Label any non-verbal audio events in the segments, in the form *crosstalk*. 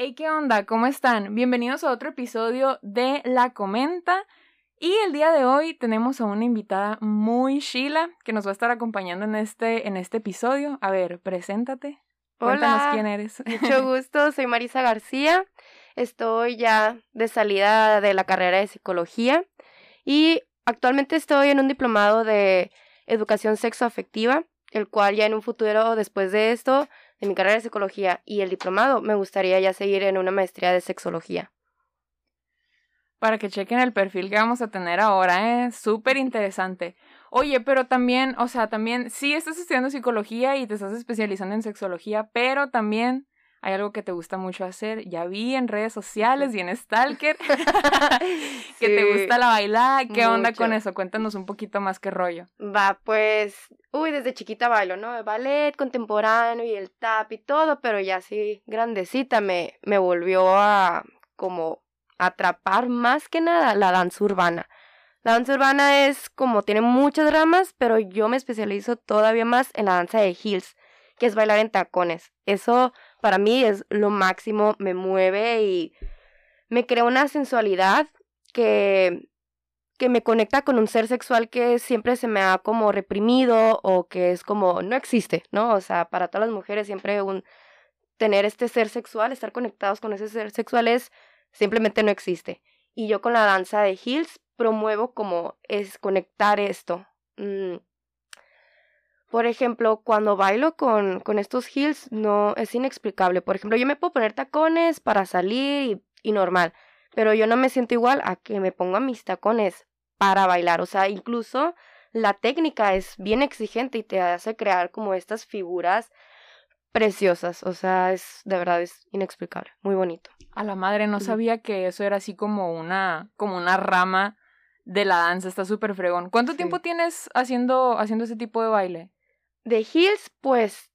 Hey, ¿qué onda? ¿Cómo están? Bienvenidos a otro episodio de La Comenta. Y el día de hoy tenemos a una invitada muy chila que nos va a estar acompañando en este, en este episodio. A ver, preséntate. Cuéntanos Hola. quién eres. Mucho *laughs* gusto, soy Marisa García. Estoy ya de salida de la carrera de psicología y actualmente estoy en un diplomado de educación sexoafectiva, el cual ya en un futuro, después de esto, de mi carrera de psicología y el diplomado, me gustaría ya seguir en una maestría de sexología. Para que chequen el perfil que vamos a tener ahora, ¿eh? Súper interesante. Oye, pero también, o sea, también, sí estás estudiando psicología y te estás especializando en sexología, pero también hay algo que te gusta mucho hacer. Ya vi en redes sociales y en Stalker *laughs* *laughs* que te gusta la bailada. ¿Qué onda con eso? Cuéntanos un poquito más qué rollo. Va, pues, uy, desde chiquita bailo, ¿no? El ballet contemporáneo y el tap y todo, pero ya así grandecita me, me volvió a como atrapar más que nada la danza urbana. La danza urbana es como, tiene muchas ramas, pero yo me especializo todavía más en la danza de heels, que es bailar en tacones. Eso para mí es lo máximo, me mueve y me crea una sensualidad que que me conecta con un ser sexual que siempre se me ha como reprimido o que es como no existe, ¿no? O sea, para todas las mujeres siempre un tener este ser sexual, estar conectados con ese ser sexual es simplemente no existe. Y yo con la danza de heels promuevo como es conectar esto. Mm. Por ejemplo, cuando bailo con, con estos heels, no es inexplicable. Por ejemplo, yo me puedo poner tacones para salir y, y normal, pero yo no me siento igual a que me ponga mis tacones para bailar. O sea, incluso la técnica es bien exigente y te hace crear como estas figuras preciosas. O sea, es de verdad es inexplicable, muy bonito. A la madre, no sabía que eso era así como una, como una rama de la danza. Está súper fregón. ¿Cuánto Sí. tiempo tienes haciendo, haciendo ese tipo de baile? De heels, pues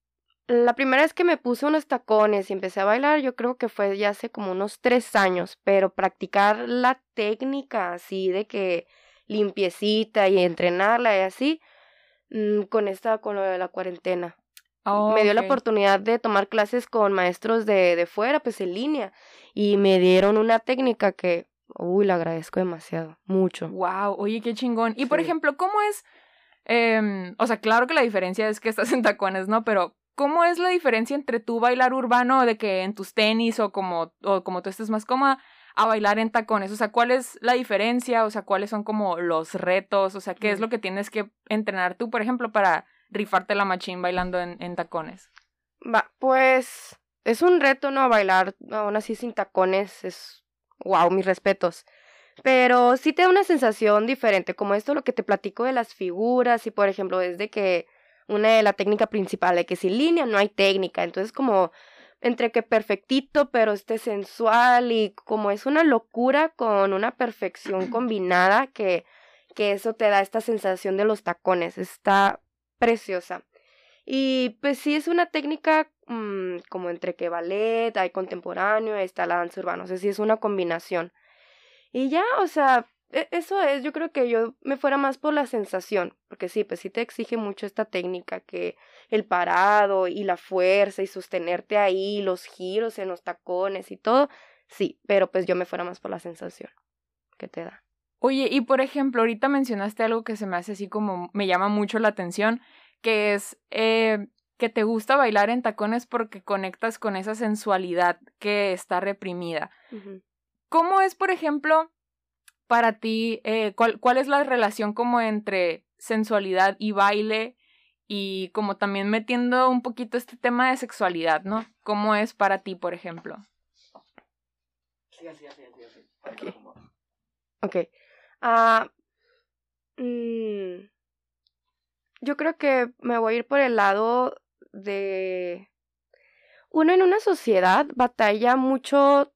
la primera vez que me puse unos tacones y empecé a bailar, yo creo que fue ya hace como unos tres años, pero practicar la técnica así de que limpiecita y entrenarla y así, mm, con esta, con lo de la cuarentena. Me dio la oportunidad de tomar clases con maestros de, de fuera, pues en línea, y me dieron una técnica que, uy, la agradezco demasiado, mucho. Wow, oye, qué chingón. Y por ejemplo, ¿cómo es? Em, o sea, claro que la diferencia es que estás en tacones, ¿no? Pero, ¿cómo es la diferencia entre tú bailar urbano de que en tus tenis o como, o como tú estés más cómoda a bailar en tacones? O sea, ¿cuál es la diferencia? O sea, ¿cuáles son como los retos? O sea, ¿qué es lo que tienes que entrenar tú, por ejemplo, para rifarte la machín bailando en, en tacones? Va, pues es un reto, ¿no? Bailar aún así sin tacones es, wow, mis respetos. Pero sí te da una sensación diferente, como esto lo que te platico de las figuras y por ejemplo es de que una de la técnica principal, de que sin línea no hay técnica, entonces como entre que perfectito, pero este sensual y como es una locura con una perfección *clears throat* combinada que, que eso te da esta sensación de los tacones, está preciosa. Y pues sí es una técnica mm, como entre que ballet, hay contemporáneo, está la danza urbana, o sea, sí es una combinación. Y ya, o sea, e- eso es, yo creo que yo me fuera más por la sensación, porque sí, pues sí te exige mucho esta técnica, que el parado y la fuerza y sostenerte ahí, los giros en los tacones y todo, sí, pero pues yo me fuera más por la sensación que te da. Oye, y por ejemplo, ahorita mencionaste algo que se me hace así como me llama mucho la atención, que es eh, que te gusta bailar en tacones porque conectas con esa sensualidad que está reprimida. ¿Cómo es, por ejemplo, para ti, eh, cuál, cuál es la relación como entre sensualidad y baile y como también metiendo un poquito este tema de sexualidad, ¿no? ¿Cómo es para ti, por ejemplo? Sí, así, así, así, así. Ok. Ah, mm, yo creo que me voy a ir por el lado de... Uno en una sociedad batalla mucho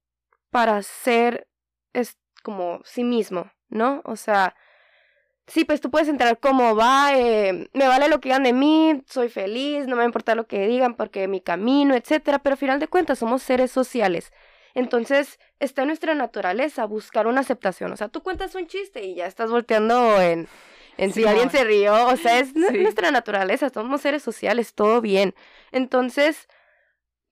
para ser es como sí mismo, ¿no? O sea, sí, pues tú puedes entrar como va, eh, me vale lo que digan de mí, soy feliz, no me importa lo que digan porque mi camino, etcétera, pero al final de cuentas somos seres sociales. Entonces, está en nuestra naturaleza buscar una aceptación. O sea, tú cuentas un chiste y ya estás volteando en, en si alguien se rió. O sea, es Sí. nuestra naturaleza, somos seres sociales, todo bien. Entonces,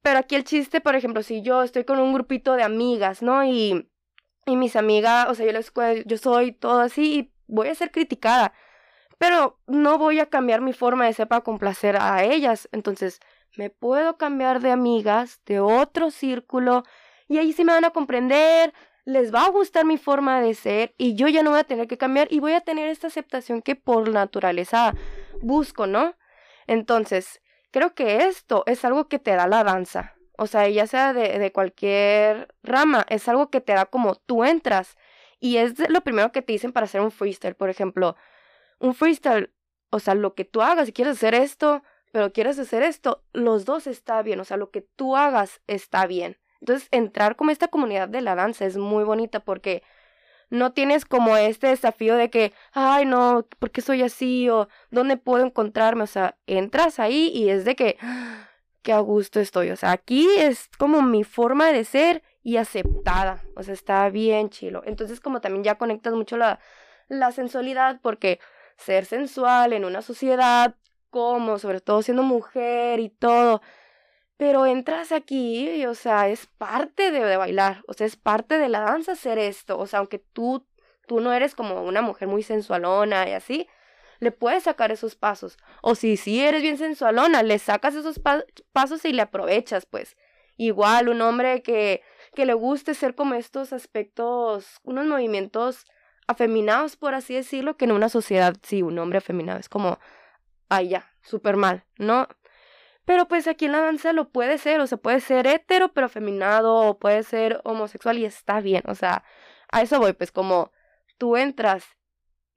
Pero aquí el chiste, por ejemplo, si yo estoy con un grupito de amigas, ¿no? Y, y mis amigas, o sea, yo les yo soy todo así y voy a ser criticada. Pero no voy a cambiar mi forma de ser para complacer a ellas. Entonces, me puedo cambiar de amigas, de otro círculo, y ahí sí me van a comprender, les va a gustar mi forma de ser, y yo ya no voy a tener que cambiar, y voy a tener esta aceptación que por naturaleza busco, ¿no? Entonces, creo que esto es algo que te da la danza. O sea, ya sea de, de cualquier rama, es algo que te da como tú entras. Y es lo primero que te dicen para hacer un freestyle. Por ejemplo, un freestyle, o sea, lo que tú hagas, si quieres hacer esto, pero quieres hacer esto, los dos está bien, o sea, lo que tú hagas está bien. Entonces, entrar como esta comunidad de la danza es muy bonita porque no tienes como este desafío de que, ay, no, ¿por qué soy así? o ¿dónde puedo encontrarme? O sea, entras ahí y es de que, qué a gusto estoy. O sea, aquí es como mi forma de ser y aceptada. O sea, está bien chilo. Entonces, como también ya conectas mucho la, la sensualidad porque ser sensual en una sociedad como, sobre todo siendo mujer y todo. Pero entras aquí y, o sea, es parte de, bailar, o sea, es parte de la danza hacer esto. O sea, aunque tú, tú no eres como una mujer muy sensualona y así, le puedes sacar esos pasos. O si sí eres bien sensualona, le sacas esos pasos y le aprovechas, pues. Igual un hombre que, que le guste ser como estos aspectos, unos movimientos afeminados, por así decirlo, que en una sociedad, sí, un hombre afeminado es como ay ya, súper mal, ¿no? Pero pues aquí en la danza lo puede ser, o sea, puede ser hetero pero feminado, o puede ser homosexual y está bien, o sea, a eso voy, pues como tú entras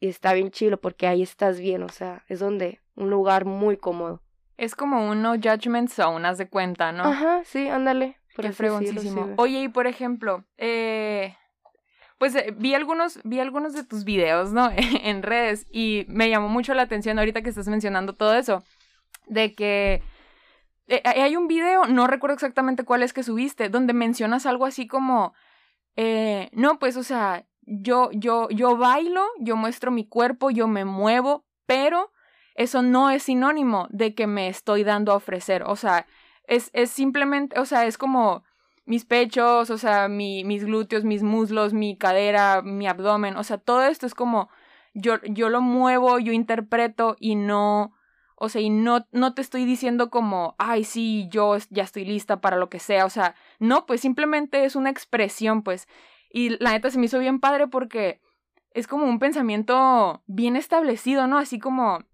y está bien chilo porque ahí estás bien, o sea, es donde un lugar muy cómodo. Es como un no judgment zone, haz de cuenta, ¿no? Ajá, sí, ándale. Qué fregoncísimo. Oye, y por ejemplo, eh, pues eh, vi algunos, vi algunos de tus videos, ¿no? *laughs* en redes y me llamó mucho la atención ahorita que estás mencionando todo eso, de que eh, hay un video, no recuerdo exactamente cuál es que subiste, donde mencionas algo así como, eh, no, pues, o sea, yo, yo, yo bailo, yo muestro mi cuerpo, yo me muevo, pero eso no es sinónimo de que me estoy dando a ofrecer, o sea, es, es simplemente, o sea, es como mis pechos, o sea, mi, mis glúteos, mis muslos, mi cadera, mi abdomen, o sea, todo esto es como yo, yo lo muevo, yo interpreto y no, o sea, y no, no te estoy diciendo como, ay, sí, yo ya estoy lista para lo que sea, o sea, no, pues simplemente es una expresión, pues, y la neta se me hizo bien padre porque es como un pensamiento bien establecido, ¿no? Así como,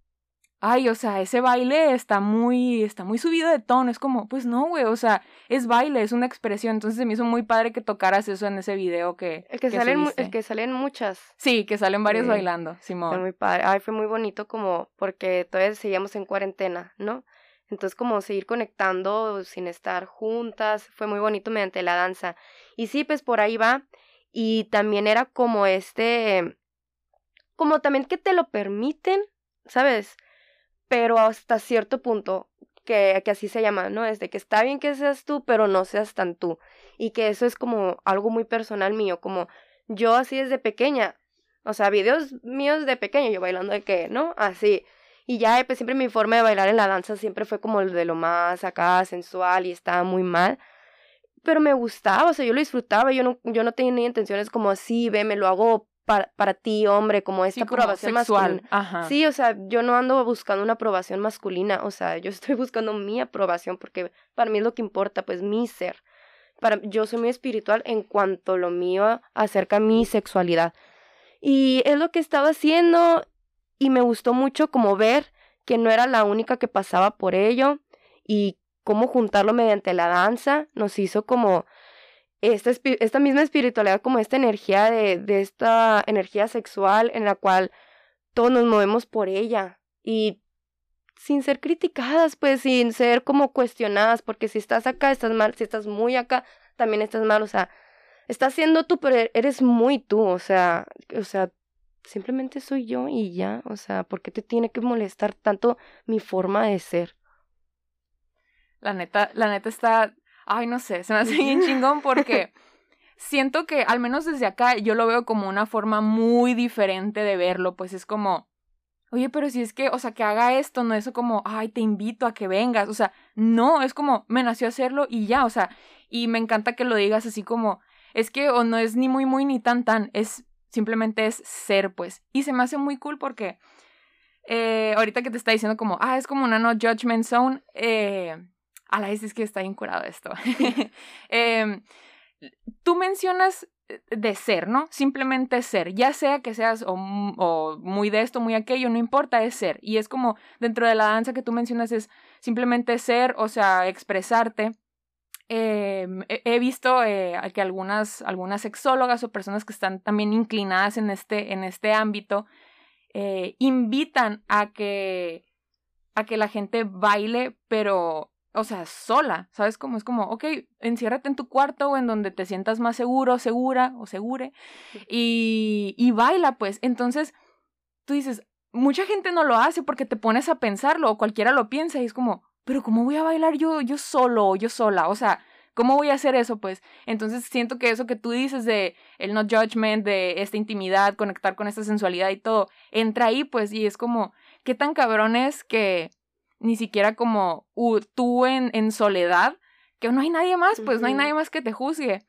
ay, o sea, ese baile está muy, está muy subido de tono. Es como, pues no, güey, o sea, es baile, es una expresión. Entonces se me hizo muy padre que tocaras eso en ese video que. El que, salen, el que salen muchas. Sí, que salen varios bailando, Simón. Fue muy padre. Ay, fue muy bonito como, porque todavía seguíamos en cuarentena, ¿no? Entonces, como seguir conectando sin estar juntas, fue muy bonito mediante la danza. Y sí, pues por ahí va. Y también era como este, como también que te lo permiten, ¿sabes? Pero hasta cierto punto, que, que así se llama, ¿no? Es de que está bien que seas tú, pero no seas tan tú. Y que eso es como algo muy personal mío, como yo así desde pequeña, o sea, videos míos de pequeña, yo bailando de qué, ¿no? Así. Y ya pues, siempre mi forma de bailar en la danza siempre fue como el de lo más acá, sensual y estaba muy mal. Pero me gustaba, o sea, yo lo disfrutaba, yo no, yo no tenía intenciones como así, ve, me lo hago para, para ti, hombre, como esta aprobación masculina. Sí, o sea, yo no ando buscando una aprobación masculina, o sea, yo estoy *laughs* buscando mi aprobación porque para mí es lo que importa, pues mi ser. Para, yo soy muy espiritual en cuanto lo mío acerca a mi sexualidad. Y es lo que estaba haciendo y me gustó mucho como ver que no era la única que pasaba por ello y cómo juntarlo mediante la danza nos hizo como esta, esta misma espiritualidad, como esta energía de, de esta energía sexual en la cual todos nos movemos por ella y sin ser criticadas, pues sin ser como cuestionadas, porque si estás acá, estás mal, si estás muy acá, también estás mal, o sea, estás siendo tú, pero eres muy tú, o sea, o sea, simplemente soy yo y ya, o sea, ¿por qué te tiene que molestar tanto mi forma de ser? La neta, la neta está ay, no sé, se me hace bien *laughs* chingón porque siento que al menos desde acá yo lo veo como una forma muy diferente de verlo, pues es como, oye, pero si es que, o sea, que haga esto, no es como, ay, te invito a que vengas, o sea, no, es como, me nació hacerlo y ya, o sea, y me encanta que lo digas así como, es que o no es ni muy, muy, ni tan, tan, es, simplemente es ser, pues, y se me hace muy cool porque, eh, ahorita que te está diciendo como, ah, es como una no judgment zone, eh, a la vez es que está incurado esto. *laughs* *laughs* eh, tú mencionas eh, de ser, ¿no? Simplemente ser, ya sea que seas o, o, muy de esto, muy aquello, no importa, es ser. Y es como dentro de la danza que tú mencionas es simplemente ser, o sea, expresarte. Eh, he visto eh, que algunas, algunas sexólogas o personas que están también inclinadas en este, en este ámbito eh, invitan a que, a que la gente baile, pero o sea, sola, ¿sabes cómo? Es como, ok, enciérrate en tu cuarto o en donde te sientas más seguro, segura o segure y, y baila, pues. Entonces, tú dices, mucha gente no lo hace porque te pones a pensarlo o cualquiera lo piensa y es como, pero ¿cómo voy a bailar yo, yo solo o yo sola? O sea, ¿cómo voy a hacer eso? Pues entonces siento que eso que tú dices de el no judgment, de esta intimidad, conectar con esta sensualidad y todo, entra ahí, pues, y es como, ¿qué tan cabrón es que ni siquiera como uh, tú en, en, soledad, que no hay nadie más, pues uh -huh. no hay nadie más que te juzgue,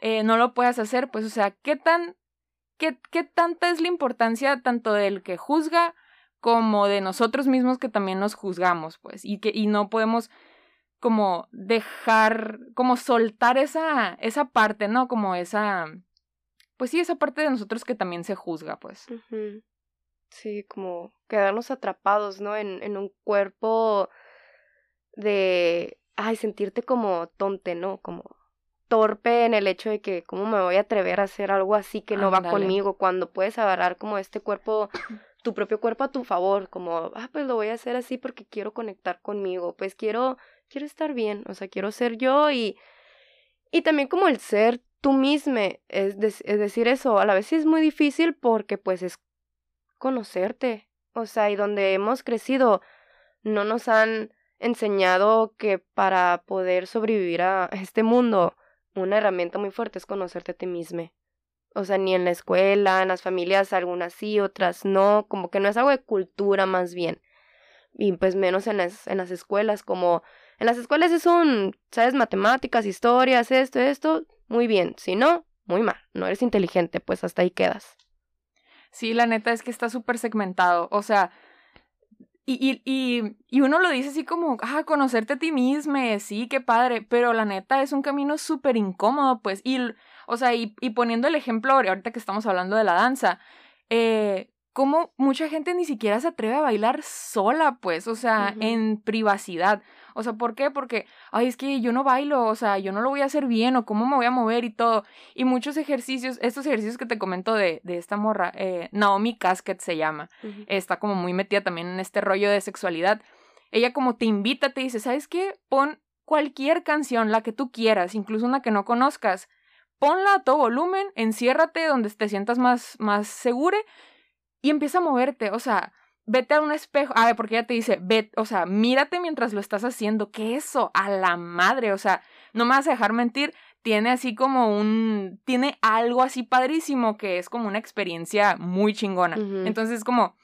eh, no lo puedas hacer, pues, o sea, ¿qué tan, qué, qué tanta es la importancia tanto del que juzga como de nosotros mismos que también nos juzgamos, pues, y que, y no podemos como dejar, como soltar esa, esa parte, ¿no? Como esa, pues sí, esa parte de nosotros que también se juzga, pues. Uh -huh. Sí, como quedarnos atrapados, ¿no? En, en un cuerpo de, ay, sentirte como tonte, ¿no? Como torpe en el hecho de que cómo me voy a atrever a hacer algo así que no va conmigo cuando puedes agarrar como este cuerpo *coughs* tu propio cuerpo a tu favor, como, ah, pues lo voy a hacer así porque quiero conectar conmigo, pues quiero quiero estar bien, o sea, quiero ser yo y y también como el ser tú mismo, es, de, es decir eso, a la vez es muy difícil porque pues es conocerte, o sea, y donde hemos crecido no nos han enseñado que para poder sobrevivir a este mundo una herramienta muy fuerte es conocerte a ti mismo. O sea, ni en la escuela, en las familias, algunas sí, otras no, como que no es algo de cultura más bien. Y pues menos en las, en las escuelas, como en las escuelas es un, sabes, matemáticas, historias, esto, esto, muy bien. Si no, muy mal. No eres inteligente, pues hasta ahí quedas. Sí, la neta es que está súper segmentado. O sea, y, y, y, uno lo dice así como, ah, conocerte a ti mismo, sí, qué padre, pero la neta es un camino súper incómodo, pues, y, o sea, y, y, poniendo el ejemplo ahorita que estamos hablando de la danza, eh, como mucha gente ni siquiera se atreve a bailar sola, pues, o sea, uh -huh. en privacidad. O sea, ¿por qué? Porque, ay, es que yo no bailo, o sea, yo no lo voy a hacer bien, o cómo me voy a mover y todo. Y muchos ejercicios, estos ejercicios que te comento de, de esta morra, eh, Naomi Casket se llama, uh -huh. está como muy metida también en este rollo de sexualidad. Ella como te invita, te dice, ¿sabes qué? Pon cualquier canción, la que tú quieras, incluso una que no conozcas. Ponla a todo volumen, enciérrate donde te sientas más, más segure y empieza a moverte, o sea, vete a un espejo, a ver, porque ella te dice, ve, o sea, mírate mientras lo estás haciendo, ¿qué eso? A la madre, o sea, no me vas a dejar mentir, tiene así como un, tiene algo así padrísimo que es como una experiencia muy chingona. Uh -huh. Entonces, como,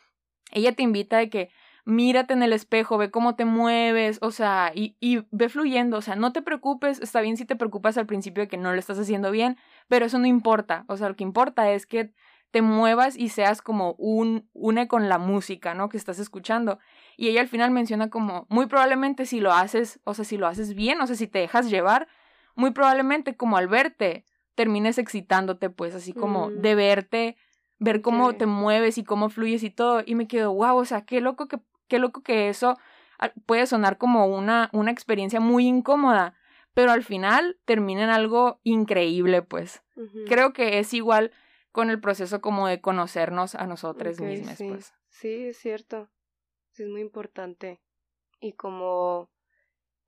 ella te invita de que mírate en el espejo, ve cómo te mueves, o sea, y, y ve fluyendo, o sea, no te preocupes, está bien si te preocupas al principio de que no lo estás haciendo bien, pero eso no importa, o sea, lo que importa es que te muevas y seas como un une con la música, ¿no? Que estás escuchando. Y ella al final menciona como muy probablemente si lo haces, o sea, si lo haces bien, o sea, si te dejas llevar, muy probablemente como al verte termines excitándote, pues así como mm. de verte, ver cómo okay. te mueves y cómo fluyes y todo. Y me quedo, wow, o sea, qué loco que qué loco que eso puede sonar como una una experiencia muy incómoda, pero al final termina en algo increíble, pues. Uh -huh. Creo que es igual con el proceso como de conocernos a nosotros okay, mismos, sí. pues. Sí, es cierto. Sí, es muy importante. Y como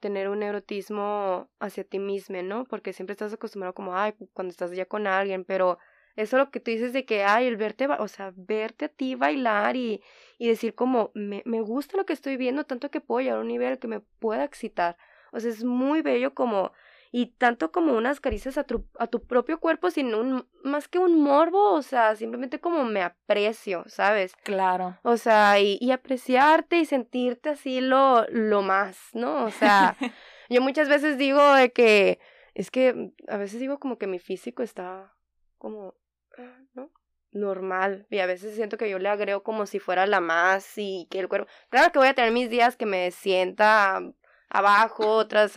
tener un erotismo hacia ti mismo, ¿no? Porque siempre estás acostumbrado como, ay, cuando estás ya con alguien, pero eso lo que tú dices de que, ay, el verte, o sea, verte a ti bailar y, y decir como, me, me gusta lo que estoy viendo, tanto que puedo llegar a un nivel que me pueda excitar. O sea, es muy bello como y tanto como unas caricias a tu, a tu propio cuerpo sin un, más que un morbo, o sea, simplemente como me aprecio, ¿sabes? Claro. O sea, y, y apreciarte y sentirte así lo, lo más, ¿no? O sea, *laughs* yo muchas veces digo de que, es que a veces digo como que mi físico está como, ah, ¿no? normal y a veces siento que yo le agrego como si fuera la más y que el cuerpo claro que voy a tener mis días que me sienta abajo otras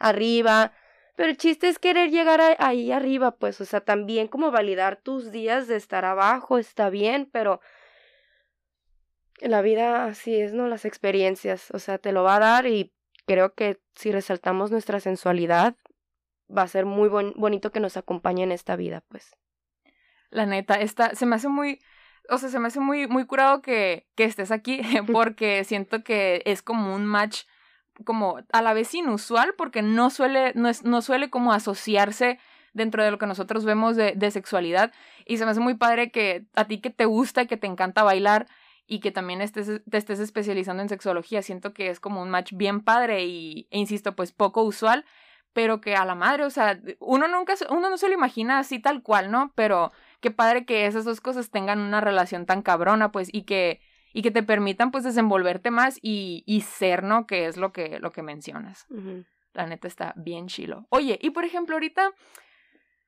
arriba pero el chiste es querer llegar ahí arriba, pues, o sea, también como validar tus días de estar abajo, está bien, pero la vida así es, ¿no? Las experiencias, o sea, te lo va a dar y creo que si resaltamos nuestra sensualidad, va a ser muy bonito que nos acompañe en esta vida, pues. La neta, esta, se me hace muy, o sea, se me hace muy, muy curado que, que estés aquí, *laughs* *laughs* porque siento que es como un match como a la vez inusual porque no suele, no, es, no suele como asociarse dentro de lo que nosotros vemos de, de, sexualidad y se me hace muy padre que a ti que te gusta y que te encanta bailar y que también estés, te estés especializando en sexología, siento que es como un match bien padre y, e insisto, pues poco usual, pero que a la madre, o sea, uno nunca, uno no se lo imagina así tal cual, ¿no? Pero qué padre que esas dos cosas tengan una relación tan cabrona, pues, y que y que te permitan pues desenvolverte más y, y ser, ¿no? Que es lo que, lo que mencionas. La neta está bien chilo. Oye, y por ejemplo, ahorita,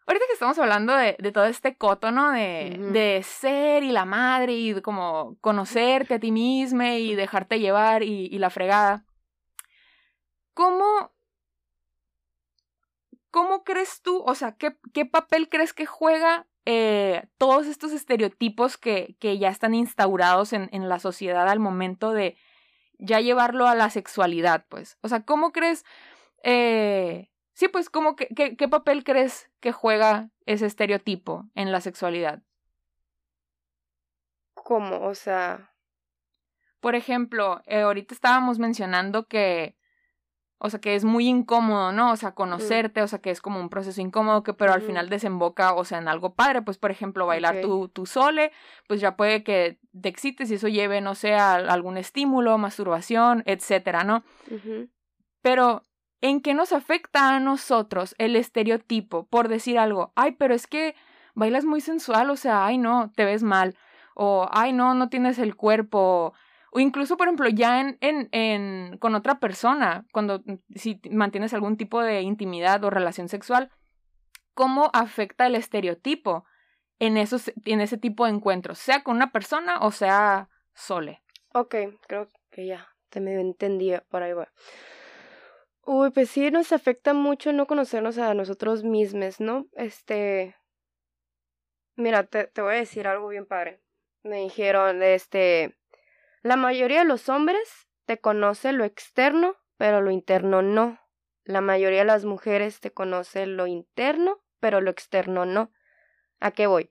ahorita que estamos hablando de, de todo este coto, ¿no? De, de ser y la madre y como conocerte a ti misma y dejarte llevar y, y la fregada. ¿Cómo, ¿Cómo crees tú, o sea, qué, qué papel crees que juega eh, todos estos estereotipos que, que ya están instaurados en, en, la sociedad al momento de ya llevarlo a la sexualidad, pues. O sea, ¿cómo crees? Eh, sí, pues, ¿cómo que, qué, papel crees que juega ese estereotipo en la sexualidad? ¿Cómo? O sea. Por ejemplo, eh, ahorita estábamos mencionando que o sea, que es muy incómodo, ¿no? O sea, conocerte, o sea, que es como un proceso incómodo, que pero al final desemboca, o sea, en algo padre, pues, por ejemplo, bailar tu, tu sole, pues ya puede que te excites y eso lleve, no sé, a algún estímulo, masturbación, etcétera, ¿no? Pero, ¿en qué nos afecta a nosotros el estereotipo por decir algo? Ay, pero es que bailas muy sensual, o sea, ay, no, te ves mal, o ay, no, no tienes el cuerpo, o incluso, por ejemplo, ya en, en, en, con otra persona, cuando mm, si mantienes algún tipo de intimidad o relación sexual, ¿cómo afecta el estereotipo en, esos, en ese tipo de encuentros? Sea con una persona o sea sole. Ok, creo que ya te me entendí por ahí. Va. Uy, pues sí, nos afecta mucho no conocernos a nosotros mismos, ¿no? Este. Mira, te, te voy a decir algo bien padre. Me dijeron, este la mayoría de los hombres te conoce lo externo, pero lo interno no. La mayoría de las mujeres te conoce lo interno, pero lo externo no. ¿A qué voy?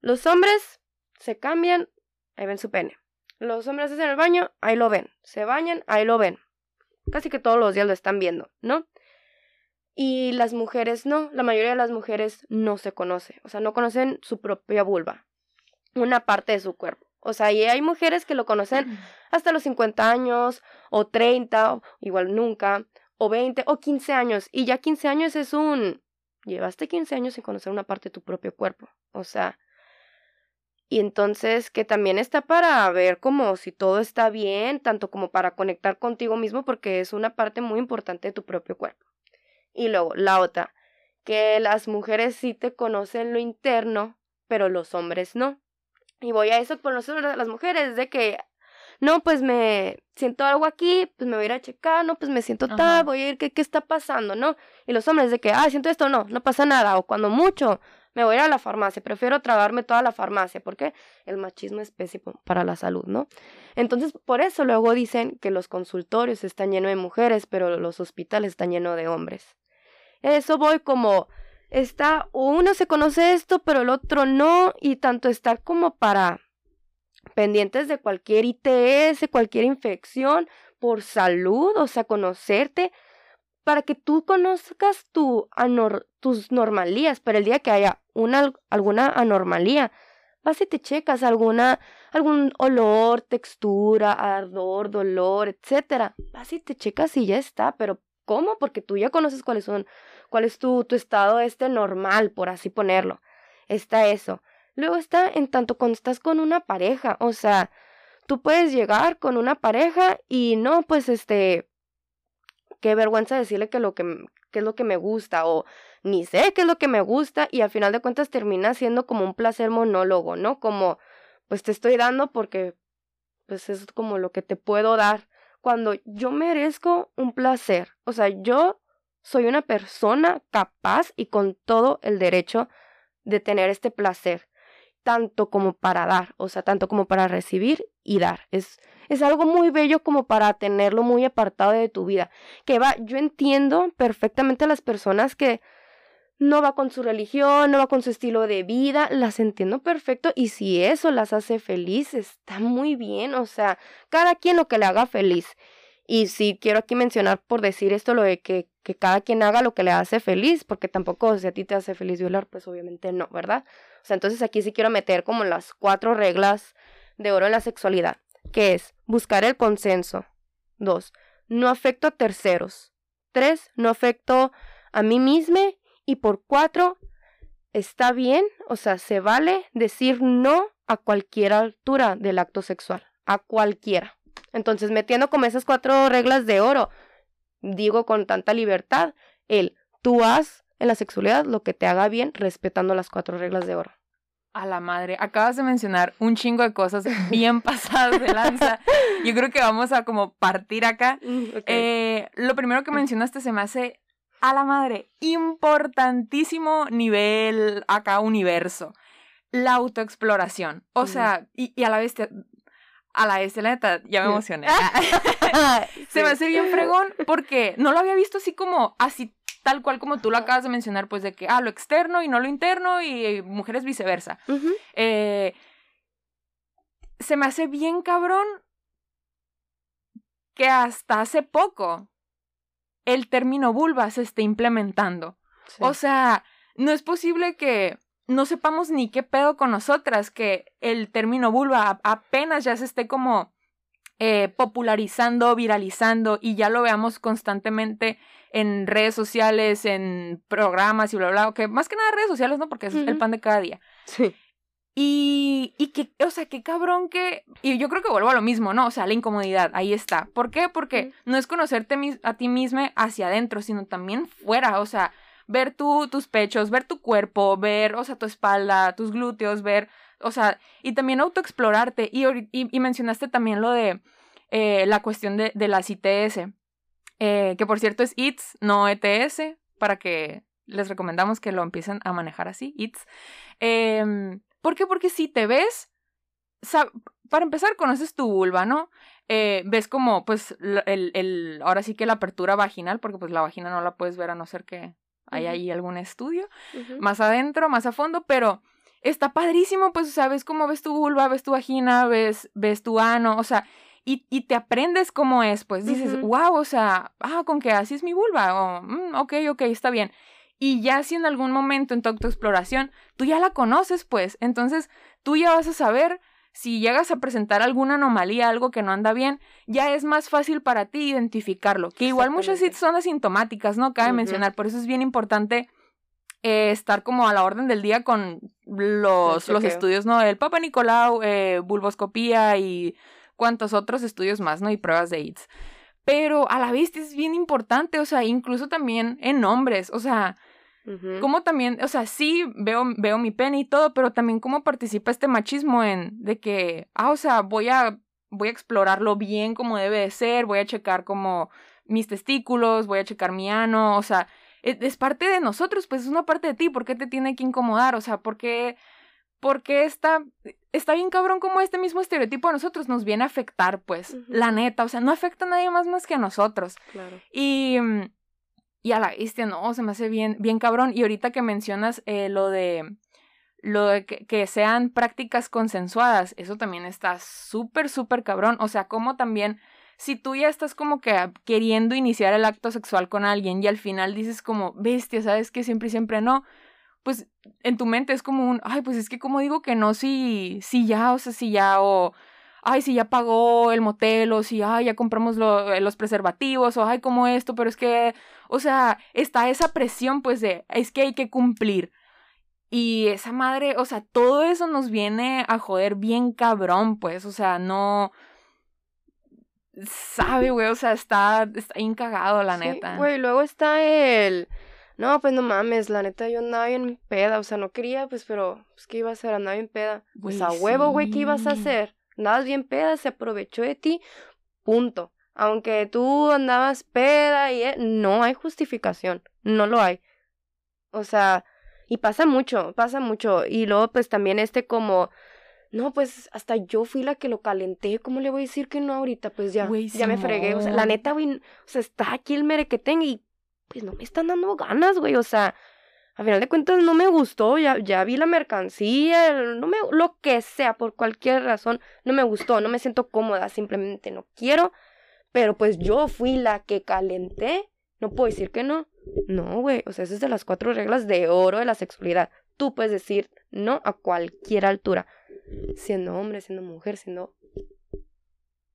Los hombres se cambian, ahí ven su pene. Los hombres hacen el baño, ahí lo ven. Se bañan, ahí lo ven. Casi que todos los días lo están viendo, ¿no? Y las mujeres no, la mayoría de las mujeres no se conoce, o sea, no conocen su propia vulva, una parte de su cuerpo. O sea, y hay mujeres que lo conocen hasta los 50 años, o 30, igual nunca, o 20, o 15 años. Y ya 15 años es un... Llevaste 15 años sin conocer una parte de tu propio cuerpo. O sea... Y entonces que también está para ver como si todo está bien, tanto como para conectar contigo mismo, porque es una parte muy importante de tu propio cuerpo. Y luego, la otra, que las mujeres sí te conocen lo interno, pero los hombres no. Y voy a eso por nosotros las mujeres, de que, no, pues me siento algo aquí, pues me voy a ir a checar, no, pues me siento tal, voy a ir, ¿qué, ¿qué está pasando, no? Y los hombres de que, ah, siento esto, no, no pasa nada, o cuando mucho, me voy a ir a la farmacia, prefiero tragarme toda la farmacia, porque el machismo es pésimo para la salud, ¿no? Entonces, por eso luego dicen que los consultorios están llenos de mujeres, pero los hospitales están llenos de hombres. Eso voy como está, uno se conoce esto, pero el otro no, y tanto estar como para pendientes de cualquier ITS, cualquier infección, por salud, o sea, conocerte, para que tú conozcas tu tus normalías, para el día que haya una, alguna anormalía, vas y te checas alguna, algún olor, textura, ardor, dolor, etcétera. Vas y te checas y ya está, pero ¿cómo? Porque tú ya conoces cuáles son cuál es tu, tu estado este normal, por así ponerlo. Está eso. Luego está en tanto cuando estás con una pareja, o sea, tú puedes llegar con una pareja y no, pues este, qué vergüenza decirle que lo que, que es lo que me gusta o ni sé qué es lo que me gusta y al final de cuentas termina siendo como un placer monólogo, ¿no? Como, pues te estoy dando porque, pues es como lo que te puedo dar. Cuando yo merezco un placer, o sea, yo soy una persona capaz y con todo el derecho de tener este placer, tanto como para dar, o sea, tanto como para recibir y dar. Es, es algo muy bello como para tenerlo muy apartado de tu vida. Que va, yo entiendo perfectamente a las personas que no va con su religión, no va con su estilo de vida, las entiendo perfecto y si eso las hace feliz, está muy bien, o sea, cada quien lo que le haga feliz. Y sí quiero aquí mencionar por decir esto lo de que, que cada quien haga lo que le hace feliz, porque tampoco si a ti te hace feliz violar, pues obviamente no, ¿verdad? O sea, entonces aquí sí quiero meter como las cuatro reglas de oro en la sexualidad, que es buscar el consenso. Dos, no afecto a terceros. Tres, no afecto a mí misma y por cuatro, está bien, o sea, se vale decir no a cualquier altura del acto sexual, a cualquiera. Entonces, metiendo como esas cuatro reglas de oro, digo con tanta libertad, el tú haz en la sexualidad lo que te haga bien respetando las cuatro reglas de oro. A la madre, acabas de mencionar un chingo de cosas *laughs* bien pasadas de lanza. Yo creo que vamos a como partir acá. Mm, Eh, lo primero que mencionaste se me hace a la madre, importantísimo nivel acá universo. La autoexploración. O sea, y, y a la vez, te- a la vez, la neta, ya me emocioné. *laughs* *laughs* Se me hace bien fregón porque no lo había visto así como, así tal cual como tú lo acabas de mencionar, pues de que, ah, lo externo y no lo interno y mujeres viceversa. Eh, se me hace bien cabrón que hasta hace poco el término vulva se esté implementando. Sí. O sea, no es posible que no sepamos ni qué pedo con nosotras, que el término vulva apenas ya se esté como eh, popularizando, viralizando y ya lo veamos constantemente en redes sociales, en programas y bla, bla, bla, que más que nada redes sociales, ¿no? Porque es el pan de cada día. Sí. Y, y que, o sea, qué cabrón que. Y yo creo que vuelvo a lo mismo, ¿no? O sea, la incomodidad, ahí está. ¿Por qué? Porque no es conocerte a ti misma hacia adentro, sino también fuera. O sea, ver tú, tus pechos, ver tu cuerpo, ver, o sea, tu espalda, tus glúteos, ver, o sea, y también autoexplorarte. Y, y, y mencionaste también lo de eh, la cuestión de, de las ITS, eh, que por cierto es ITS, no ETS, para que les recomendamos que lo empiecen a manejar así, ITS. Em, ¿Por qué? Porque si te ves, para empezar, conoces tu vulva, ¿no? Eh, ves como, pues, el, el, ahora sí que la apertura vaginal, porque pues la vagina no la puedes ver a no ser que haya ahí algún estudio, más adentro, más a fondo, pero está padrísimo, pues, o sea, ves cómo ves tu vulva, ves tu vagina, ves, ves tu ano, o sea, y, y te aprendes cómo es, pues dices, Ujú. wow, o sea, ah, con que así es mi vulva, o, "Mm, ok, ok, está bien. Y ya si en algún momento en tu autoexploración tú ya la conoces, pues, entonces tú ya vas a saber si llegas a presentar alguna anomalía, algo que no anda bien, ya es más fácil para ti identificarlo. Que igual muchas son asintomáticas, ¿no? Cabe mencionar, por eso es bien importante eh, estar como a la orden del día con los, los estudios, ¿no? El Papa Nicolau, eh, bulboscopía y cuantos otros estudios más, ¿no? Y pruebas de AIDS. Pero a la vez es bien importante, o sea, incluso también en hombres, o sea, Ujú. como también, o sea, sí veo, veo mi pene y todo, pero también cómo participa este machismo en de que, ah, o sea, voy a, voy a explorarlo bien como debe de ser, voy a checar como mis testículos, voy a checar mi ano, o sea, es, es parte de nosotros, pues es una parte de ti, ¿por qué te tiene que incomodar? O sea, ¿por qué, por qué está, está bien cabrón como este mismo estereotipo a nosotros nos viene a afectar, pues, la neta, o sea, no afecta a nadie más más que a nosotros. Claro. Y, mm, y a la bestia, no, se me hace bien, bien cabrón. Y ahorita que mencionas eh, lo de lo de que, que sean prácticas consensuadas, eso también está súper, súper cabrón. O sea, como también, si tú ya estás como que queriendo iniciar el acto sexual con alguien y al final dices como, bestia, ¿sabes que Siempre y siempre no. Pues en tu mente es como un, ay, pues es que como digo que no, si, ya, o sea, si ya, o ay, si ya pagó el motel, o si, ay, ya compramos lo- los preservativos, o ay, como esto, pero es que, O sea, está esa presión, pues, de, es que hay que cumplir. Y esa madre, o sea, todo eso nos viene a joder bien cabrón, pues, o sea, no... Sabe, güey, o sea, está, está incagado, la Sí, neta. Güey, luego está el. No, pues no mames, la neta yo andaba bien peda, o sea, no quería, pues, pero, pues, ¿qué iba a hacer? Andaba bien peda. Pues a huevo, güey, ¿qué ibas a hacer? Andabas bien peda, se aprovechó de ti, punto. Aunque tú andabas peda y eh, no hay justificación, no lo hay. O sea, y pasa mucho, pasa mucho. Y luego, pues también este como, no, pues hasta yo fui la que lo calenté, ¿cómo le voy a decir que no ahorita? Pues ya, ya me fregué. O sea, la neta, güey, o sea, está aquí el merequetén y pues no me están dando ganas, güey. O sea, a final de cuentas no me gustó, ya, ya vi la mercancía, el- no me, lo que sea, por cualquier razón, no me gustó, no me siento cómoda, simplemente no quiero. Pero pues yo fui la que calenté, no puedo decir que no. No, güey, o sea, eso es de las cuatro reglas de oro de la sexualidad. Tú puedes decir no a cualquier altura, siendo hombre, siendo mujer, siendo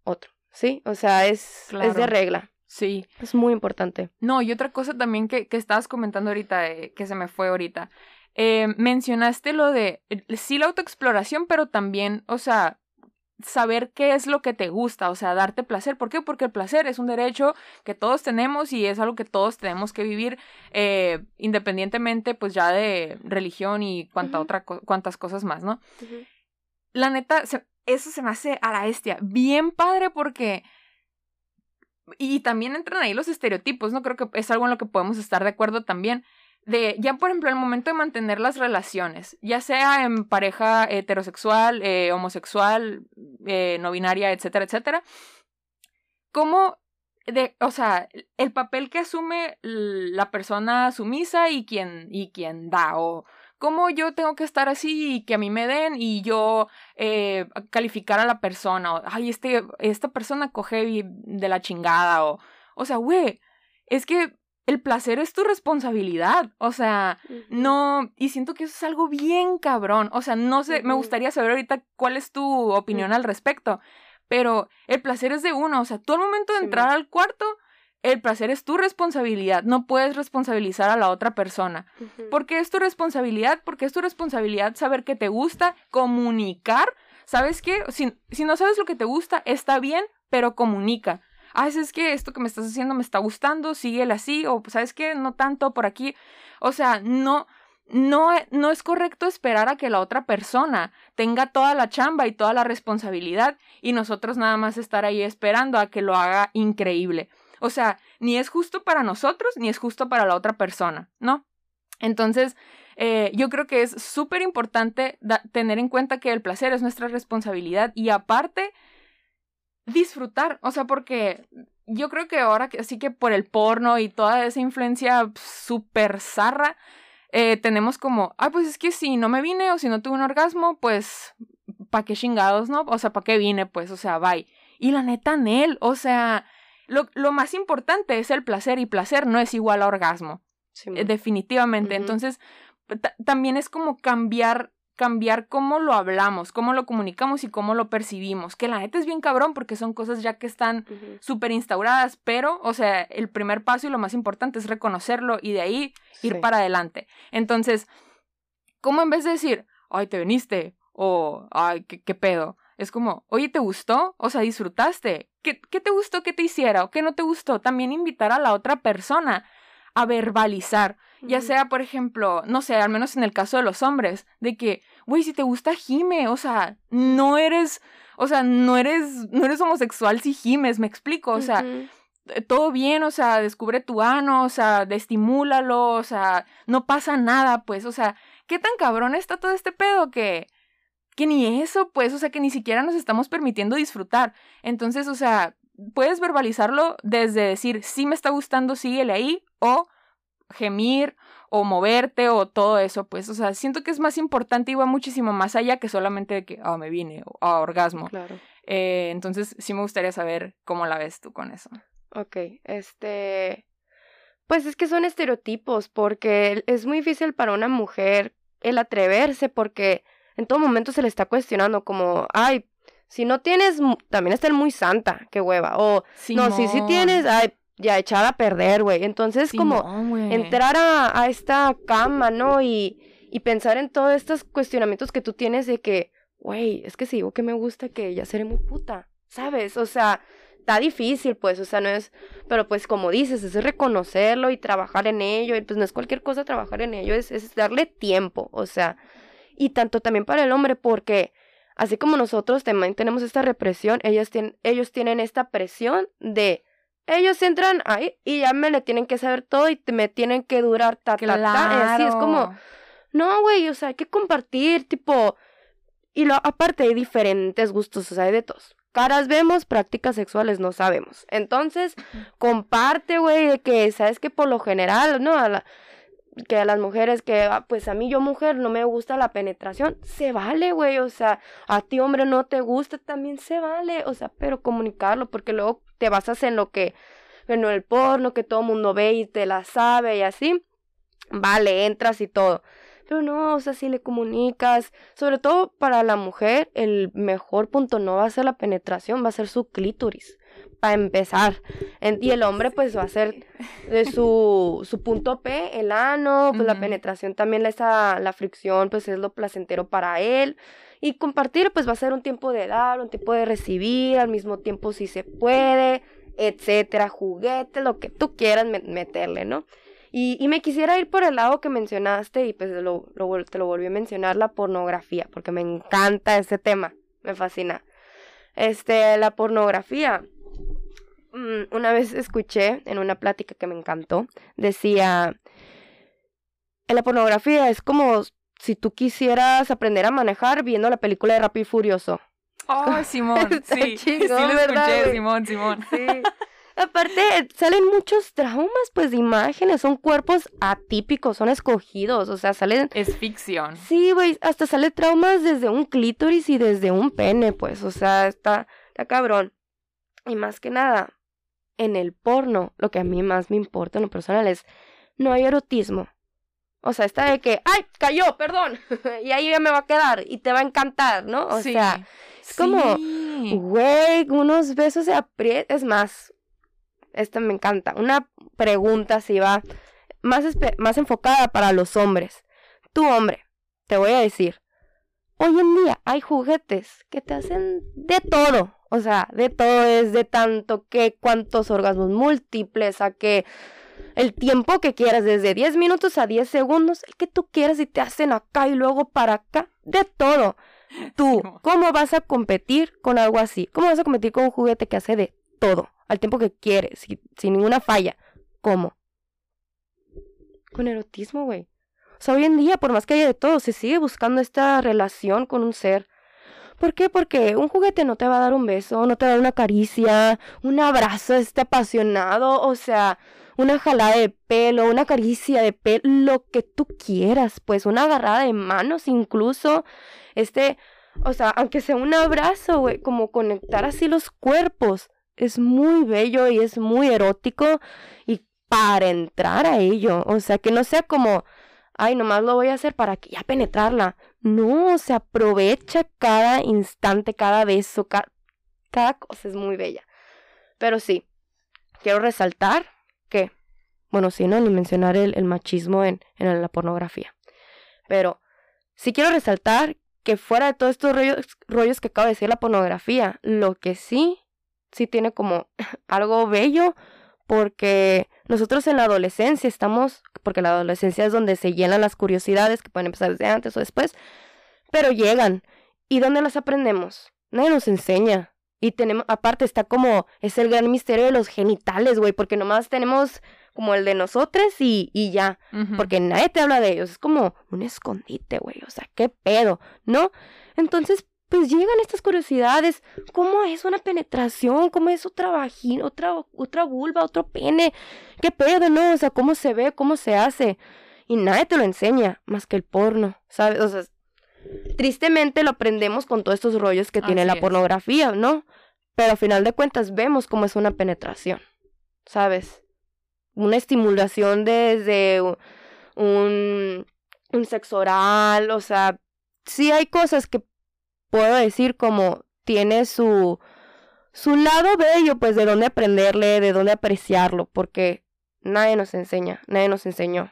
otro, ¿sí? O sea, es, es de Claro. regla, Sí. es muy importante. No, y otra cosa también que, que estabas comentando ahorita, eh, que se me fue ahorita. Eh, mencionaste lo de, eh, sí, la autoexploración, pero también, o sea, saber qué es lo que te gusta, o sea, darte placer. ¿Por qué? Porque el placer es un derecho que todos tenemos y es algo que todos tenemos que vivir eh, independientemente, pues ya de religión y cuanta Ujú. otra co- cuantas cosas más, ¿no? La neta, eso se me hace a la bestia. Bien padre porque... Y también entran ahí los estereotipos, ¿no? Creo que es algo en lo que podemos estar de acuerdo también. De, ya por ejemplo, el momento de mantener las relaciones, ya sea en pareja heterosexual, eh, homosexual, eh, no binaria, etcétera, etcétera. ¿Cómo, de, o sea, el papel que asume la persona sumisa y quien, y quien da, o cómo yo tengo que estar así y que a mí me den y yo eh, calificar a la persona, o, ay, este, esta persona coge de la chingada, o, o sea, güey, es que el placer es tu responsabilidad, o sea, no, y siento que eso es algo bien cabrón, o sea, no sé, me gustaría saber ahorita cuál es tu opinión al respecto, pero el placer es de uno, o sea, tú al momento de Sí, entrar man. al cuarto, el placer es tu responsabilidad, no puedes responsabilizar a la otra persona. Ujú. ¿Por qué es tu responsabilidad? Porque es tu responsabilidad saber que te gusta, comunicar. ¿Sabes qué? Si, si no sabes lo que te gusta, está bien, pero comunica. Ah, es que esto que me estás haciendo me está gustando, síguele así, o ¿sabes qué? No tanto por aquí. O sea, no, no, no es correcto esperar a que la otra persona tenga toda la chamba y toda la responsabilidad y nosotros nada más estar ahí esperando a que lo haga increíble. O sea, ni es justo para nosotros, ni es justo para la otra persona, ¿no? Entonces, eh, yo creo que es súper importante tener en cuenta que el placer es nuestra responsabilidad y aparte, disfrutar, o sea, porque yo creo que ahora, que, así que por el porno y toda esa influencia súper zarra, eh, tenemos como, ah, pues es que si no me vine o si no tuve un orgasmo, pues, ¿pa' qué chingados, no? O sea, ¿pa' qué vine? Pues, o sea, bye. Y la neta, Nel, o sea, lo, lo más importante es el placer y placer no es igual a orgasmo. Sí, Eh, definitivamente. Entonces, ta- también es como cambiar, cambiar cómo lo hablamos, cómo lo comunicamos y cómo lo percibimos. Que la neta es bien cabrón porque son cosas ya que están Ujú. súper instauradas, pero, o sea, el primer paso y lo más importante es reconocerlo y de ahí ir Sí. para adelante. Entonces, ¿cómo en vez de decir, ay, te veniste? O, ay, ¿qué, qué pedo? Es como, oye, ¿te gustó? O sea, ¿disfrutaste? ¿Qué, ¿Qué te gustó que te hiciera o qué no te gustó? También invitar a la otra persona a verbalizar. Ya sea, por ejemplo, no sé, al menos en el caso de los hombres, de que, güey, si te gusta gime, o sea, no eres, o sea, no eres, no eres homosexual si gimes, me explico, o sea, eh, todo bien, o sea, descubre tu ano, o sea, destimúlalo, o sea, no pasa nada, pues, o sea, ¿qué tan cabrón está todo este pedo que, que ni eso, pues, o sea, que ni siquiera nos estamos permitiendo disfrutar? Entonces, o sea, puedes verbalizarlo desde decir, sí me está gustando, síguele ahí, o gemir, o moverte, o todo eso, pues, o sea, siento que es más importante y va muchísimo más allá que solamente de que, ah, me vine, o ah, orgasmo. Claro. Eh, entonces, sí me gustaría saber cómo la ves tú con eso. Ok, este... Pues es que son estereotipos, porque es muy difícil para una mujer el atreverse, porque en todo momento se le está cuestionando como, ay, si no tienes, también está el muy santa, qué hueva, o no, si sí Simón. tienes, ay, ya echada a perder, güey. Entonces, como Simón, entrar a, a esta cama, ¿no? Y, y pensar en todos estos cuestionamientos que tú tienes de que, güey, es que si digo que me gusta, que ya seré muy puta, ¿sabes? O sea, está difícil, pues, o sea, no es, pero pues como dices, es reconocerlo y trabajar en ello, y pues no es cualquier cosa trabajar en ello, es, es darle tiempo, o sea, y tanto también para el hombre, porque así como nosotros también tenemos esta represión, ellas tienen, ellos tienen esta presión de ellos entran ahí y ya me le tienen que saber todo y me tienen que durar ta, ta, ta. Y así es como, Claro. no, güey, o sea, hay que compartir, tipo. Y lo, aparte hay diferentes gustos, o sea, hay de todos. Caras vemos, prácticas sexuales no sabemos. Entonces, comparte, güey, de que, sabes que por lo general, ¿no? A la- que a las mujeres que, ah, pues a mí yo mujer no me gusta la penetración, se vale, güey, o sea, a ti hombre no te gusta, también se vale, o sea, pero comunicarlo, porque luego te basas en lo que, en el porno que todo mundo ve y te la sabe y así, vale, entras y todo. Pero no, o sea, si le comunicas, sobre todo para la mujer, el mejor punto no va a ser la penetración, va a ser su clítoris, para empezar. Y el hombre pues va a ser de su, su punto P, el ano, pues la penetración también, esa, la fricción pues es lo placentero para él. Y compartir pues va a ser un tiempo de dar, un tiempo de recibir, al mismo tiempo si se puede, etcétera, juguete, lo que tú quieras me- meterle, ¿no? Y, y me quisiera ir por el lado que mencionaste y pues lo, lo vol- te lo volví a mencionar, la pornografía, porque me encanta ese tema, me fascina. Este, la pornografía. Mm, Una vez escuché en una plática que me encantó, decía, en la pornografía es como si tú quisieras aprender a manejar viendo la película de Rápido y Furioso. Oh, *laughs* Simón, sí. sí chingón, lo ¿verdad, escuché? Simón, Simón. Sí. Aparte, salen muchos traumas, pues, de imágenes. Son cuerpos atípicos, son escogidos. O sea, salen. Es ficción. Sí, güey, hasta sale traumas desde un clítoris y desde un pene, pues. O sea, está, está cabrón. Y más que nada, en el porno, lo que a mí más me importa en lo personal es. No hay erotismo. O sea, está de que, ¡ay! Cayó, perdón. *laughs* y ahí ya me va a quedar y te va a encantar, ¿no? O sí. sea, es como, Sí. Güey, unos besos de aprieta. Es más, esta me encanta. Una pregunta si va más, más enfocada para los hombres. Tú, hombre, te voy a decir. Hoy en día hay juguetes que te hacen de todo. O sea, de todo es de tanto que cuántos orgasmos múltiples, a que el tiempo que quieras, desde 10 minutos a 10 segundos, el que tú quieras y te hacen acá y luego para acá, de todo. *laughs* Tú. ¿cómo vas a competir con algo así? ¿Cómo vas a competir con un juguete que hace de todo, al tiempo que quieres, sin, sin ninguna falla? ¿Cómo? Con erotismo, güey. O sea, hoy en día, por más que haya de todo, se sigue buscando esta relación con un ser. ¿Por qué? Porque un juguete no te va a dar un beso, no te va a dar una caricia, un abrazo este apasionado, o sea, una jalada de pelo, una caricia de pelo, lo que tú quieras, pues una agarrada de manos incluso, este, o sea, aunque sea un abrazo, güey, como conectar así los cuerpos, es muy bello y es muy erótico y para entrar a ello, o sea, que no sea como, ay, nomás lo voy a hacer para que ya penetrarla. No, se aprovecha cada instante, cada beso, ca- cada cosa es muy bella. Pero sí, quiero resaltar que, bueno, sí, no, ni mencionar el, machismo en, la pornografía. Pero sí quiero resaltar que fuera de todos estos rollos, rollos que acabo de decir la pornografía, lo que sí, sí tiene como *laughs* algo bello, porque nosotros en la adolescencia estamos, porque la adolescencia es donde se llenan las curiosidades que pueden empezar desde antes o después, pero llegan. ¿Y dónde las aprendemos? Nadie nos enseña. Y tenemos, aparte está como, es el gran misterio de los genitales, güey, porque nomás tenemos como el de nosotros y, y ya, porque nadie te habla de ellos, es como un escondite, güey, o sea, qué pedo, ¿no? Entonces, pues llegan estas curiosidades, ¿cómo es una penetración? ¿Cómo es otra vagina, otra, otra vulva, otro pene? ¿Qué pedo, no? O sea, ¿cómo se ve, cómo se hace? Y nadie te lo enseña, más que el porno, ¿sabes? O sea, tristemente lo aprendemos con todos estos rollos que tiene la es. pornografía, ¿no? Pero a final de cuentas vemos cómo es una penetración, ¿sabes? Una estimulación desde un, un sexo oral, o sea, sí hay cosas que puedo decir como tiene su su lado bello, pues de dónde aprenderle, de dónde apreciarlo, porque nadie nos enseña, nadie nos enseñó.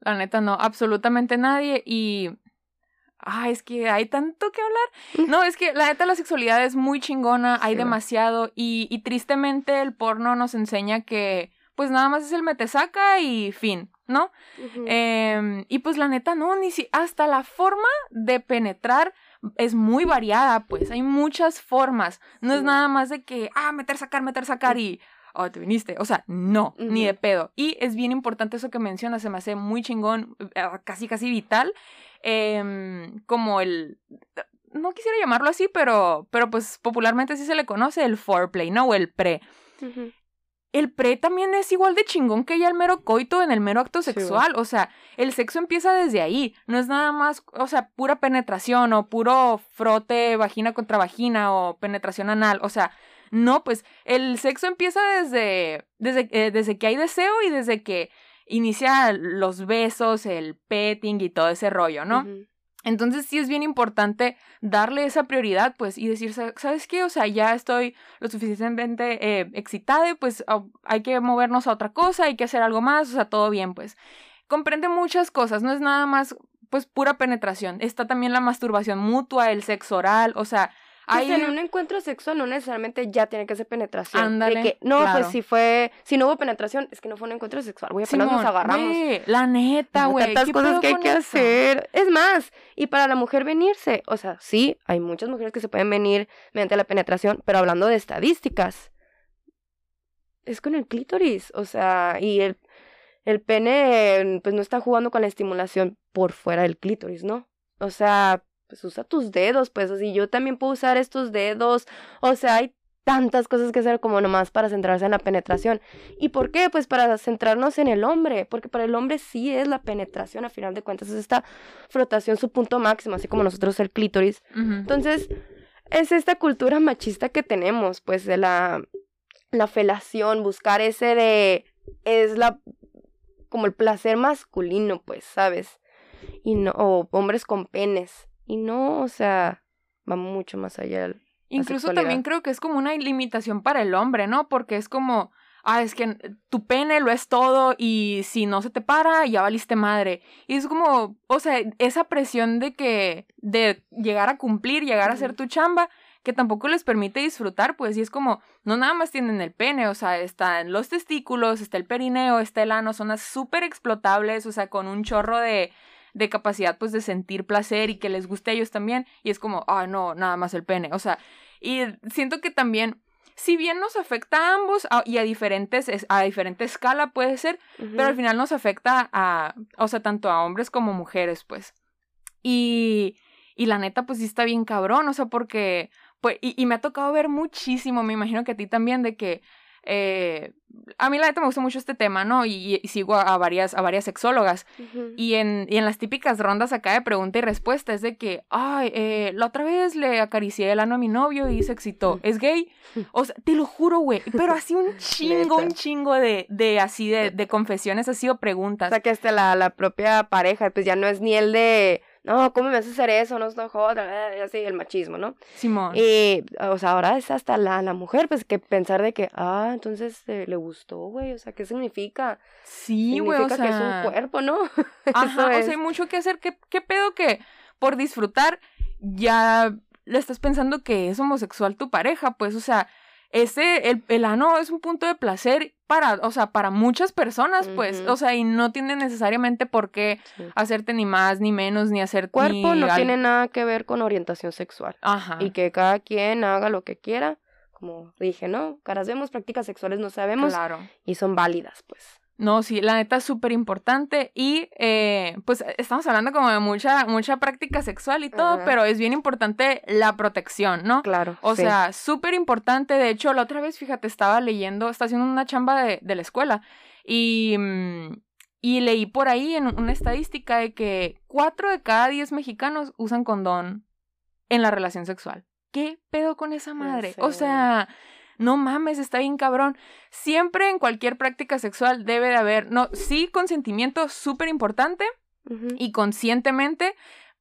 La neta, no, absolutamente nadie. Y. Ah, es que hay tanto que hablar. No, es que la neta, la sexualidad es muy chingona, hay Sí, demasiado. Y, y tristemente, el porno nos enseña que, pues nada más es el metesaca y fin, ¿no? Em, y pues la neta, no, ni si. Hasta la forma de penetrar es muy variada, pues. Hay muchas formas. No es Sí. nada más de que, ah, meter, sacar, meter, sacar y. Oh, te viniste. O sea, no, ni de pedo. Y es bien importante eso que mencionas, se me hace muy chingón, eh, casi, casi vital. em, como el. No quisiera llamarlo así, pero, pero pues popularmente así se le conoce el foreplay, ¿no? O el pre Ujú. El pre también es igual de chingón que ya el mero coito en el mero acto Sí, sexual. O sea, el sexo empieza desde ahí. No es nada más, o sea, pura penetración o puro frote vagina contra vagina o penetración anal. O sea, no, pues el sexo empieza desde, desde, eh, desde que hay deseo y desde que inicia los besos, el petting y todo ese rollo, ¿no? Entonces sí es bien importante darle esa prioridad, pues, y decir, "Sa- ¿sabes qué? O sea, ya estoy lo suficientemente eh, excitada, pues hay que movernos a otra cosa, hay que hacer algo más, o sea, todo bien, pues. Comprende muchas cosas, no es nada más, pues, pura penetración. Está también la masturbación mutua, el sexo oral, o sea, Pues hay... en un encuentro sexual no necesariamente ya tiene que ser penetración. Ándale, de que, no, claro. pues si fue, si no hubo penetración, es que no fue un encuentro sexual, güey, apenas nos Simón, agarramos. güey, la neta, güey. tantas ¿qué cosas que hay que hacer. Es más, y para la mujer venirse, o sea, sí, hay muchas mujeres que se pueden venir mediante la penetración, pero hablando de estadísticas, es con el clítoris, o sea, y el, el pene, pues no está jugando con la estimulación por fuera del clítoris, ¿no? O sea, pues usa tus dedos, pues así yo también puedo usar estos dedos, o sea, hay tantas cosas que hacer como nomás para centrarse en la penetración. ¿Y por qué? Pues para centrarnos en el hombre, porque para el hombre sí es la penetración, a final de cuentas, es esta frotación su punto máximo, así como nosotros el clítoris. Entonces, es esta cultura machista que tenemos, pues de la, la felación, buscar ese de, es la, como el placer masculino, pues, ¿sabes? Y no, o hombres con penes. Y no, o sea, va mucho más allá. Incluso sexualidad. también creo que es como una limitación para el hombre, ¿no? Porque es como, ah, es que tu pene lo es todo y si no se te para, ya valiste madre. Y es como, o sea, esa presión de que, de llegar a cumplir, llegar a hacer Ujú. tu chamba, que tampoco les permite disfrutar, pues, y es como, no nada más tienen el pene, o sea, están los testículos, está el perineo, está el ano, son súper explotables, o sea, con un chorro de, de capacidad, pues, de sentir placer y que les guste a ellos también, y es como, ah, no, nada más el pene, o sea, y siento que también, si bien nos afecta a ambos a- y a diferentes, es- a diferente escala puede ser, pero al final nos afecta a, o sea, tanto a hombres como mujeres, pues. Y, y la neta, pues sí está bien cabrón, o sea, porque, pues, y, y me ha tocado ver muchísimo, me imagino que a ti también, de que, eh, a mí la neta me gusta mucho este tema, ¿no? Y, y sigo a, a varias, a varias sexólogas. Y en, y en las típicas rondas acá de pregunta y respuesta es de que, ay, eh, la otra vez le acaricié el ano a mi novio y se excitó. ¿Es gay? O sea, te lo juro, güey. Pero así un *laughs* chingo, un chingo de, de así de, de confesiones, así o preguntas. O sea, que hasta la, la propia pareja, pues ya no es ni el de, no, ¿cómo me haces hacer eso? No estoy joda, así, el machismo, ¿no? Simón. Y, o sea, ahora es hasta la, la mujer, pues que pensar de que, ah, entonces eh, le gustó, güey, o sea, ¿qué significa? sí, güey, o significa sea. que es un cuerpo, ¿no? *laughs* Ajá, Eso o es. sea, hay mucho que hacer. ¿Qué, ¿Qué pedo que por disfrutar ya le estás pensando que es homosexual tu pareja? Pues, o sea, ese, el, el ano es un punto de placer para, o sea, para muchas personas, pues, o sea, y no tiene necesariamente por qué Sí. hacerte ni más, ni menos, ni hacer Cuerpo ni no al- tiene nada que ver con orientación sexual. Ajá. Y que cada quien haga lo que quiera, como dije, ¿no? Caras vemos, prácticas sexuales no sabemos Claro. y son válidas, pues. No, sí, la neta es súper importante y eh, pues estamos hablando como de mucha, mucha práctica sexual y todo, pero es bien importante la protección, ¿no? Claro. O sí. sea, súper importante. De hecho, la otra vez, fíjate, estaba leyendo, estaba haciendo una chamba de, de la escuela y, mm, y leí por ahí en una estadística de que cuatro de cada diez mexicanos usan condón en la relación sexual. ¿Qué pedo con esa madre? O sé. sea, no mames, está bien cabrón. Siempre en cualquier práctica sexual debe de haber, no, sí, consentimiento súper importante y conscientemente,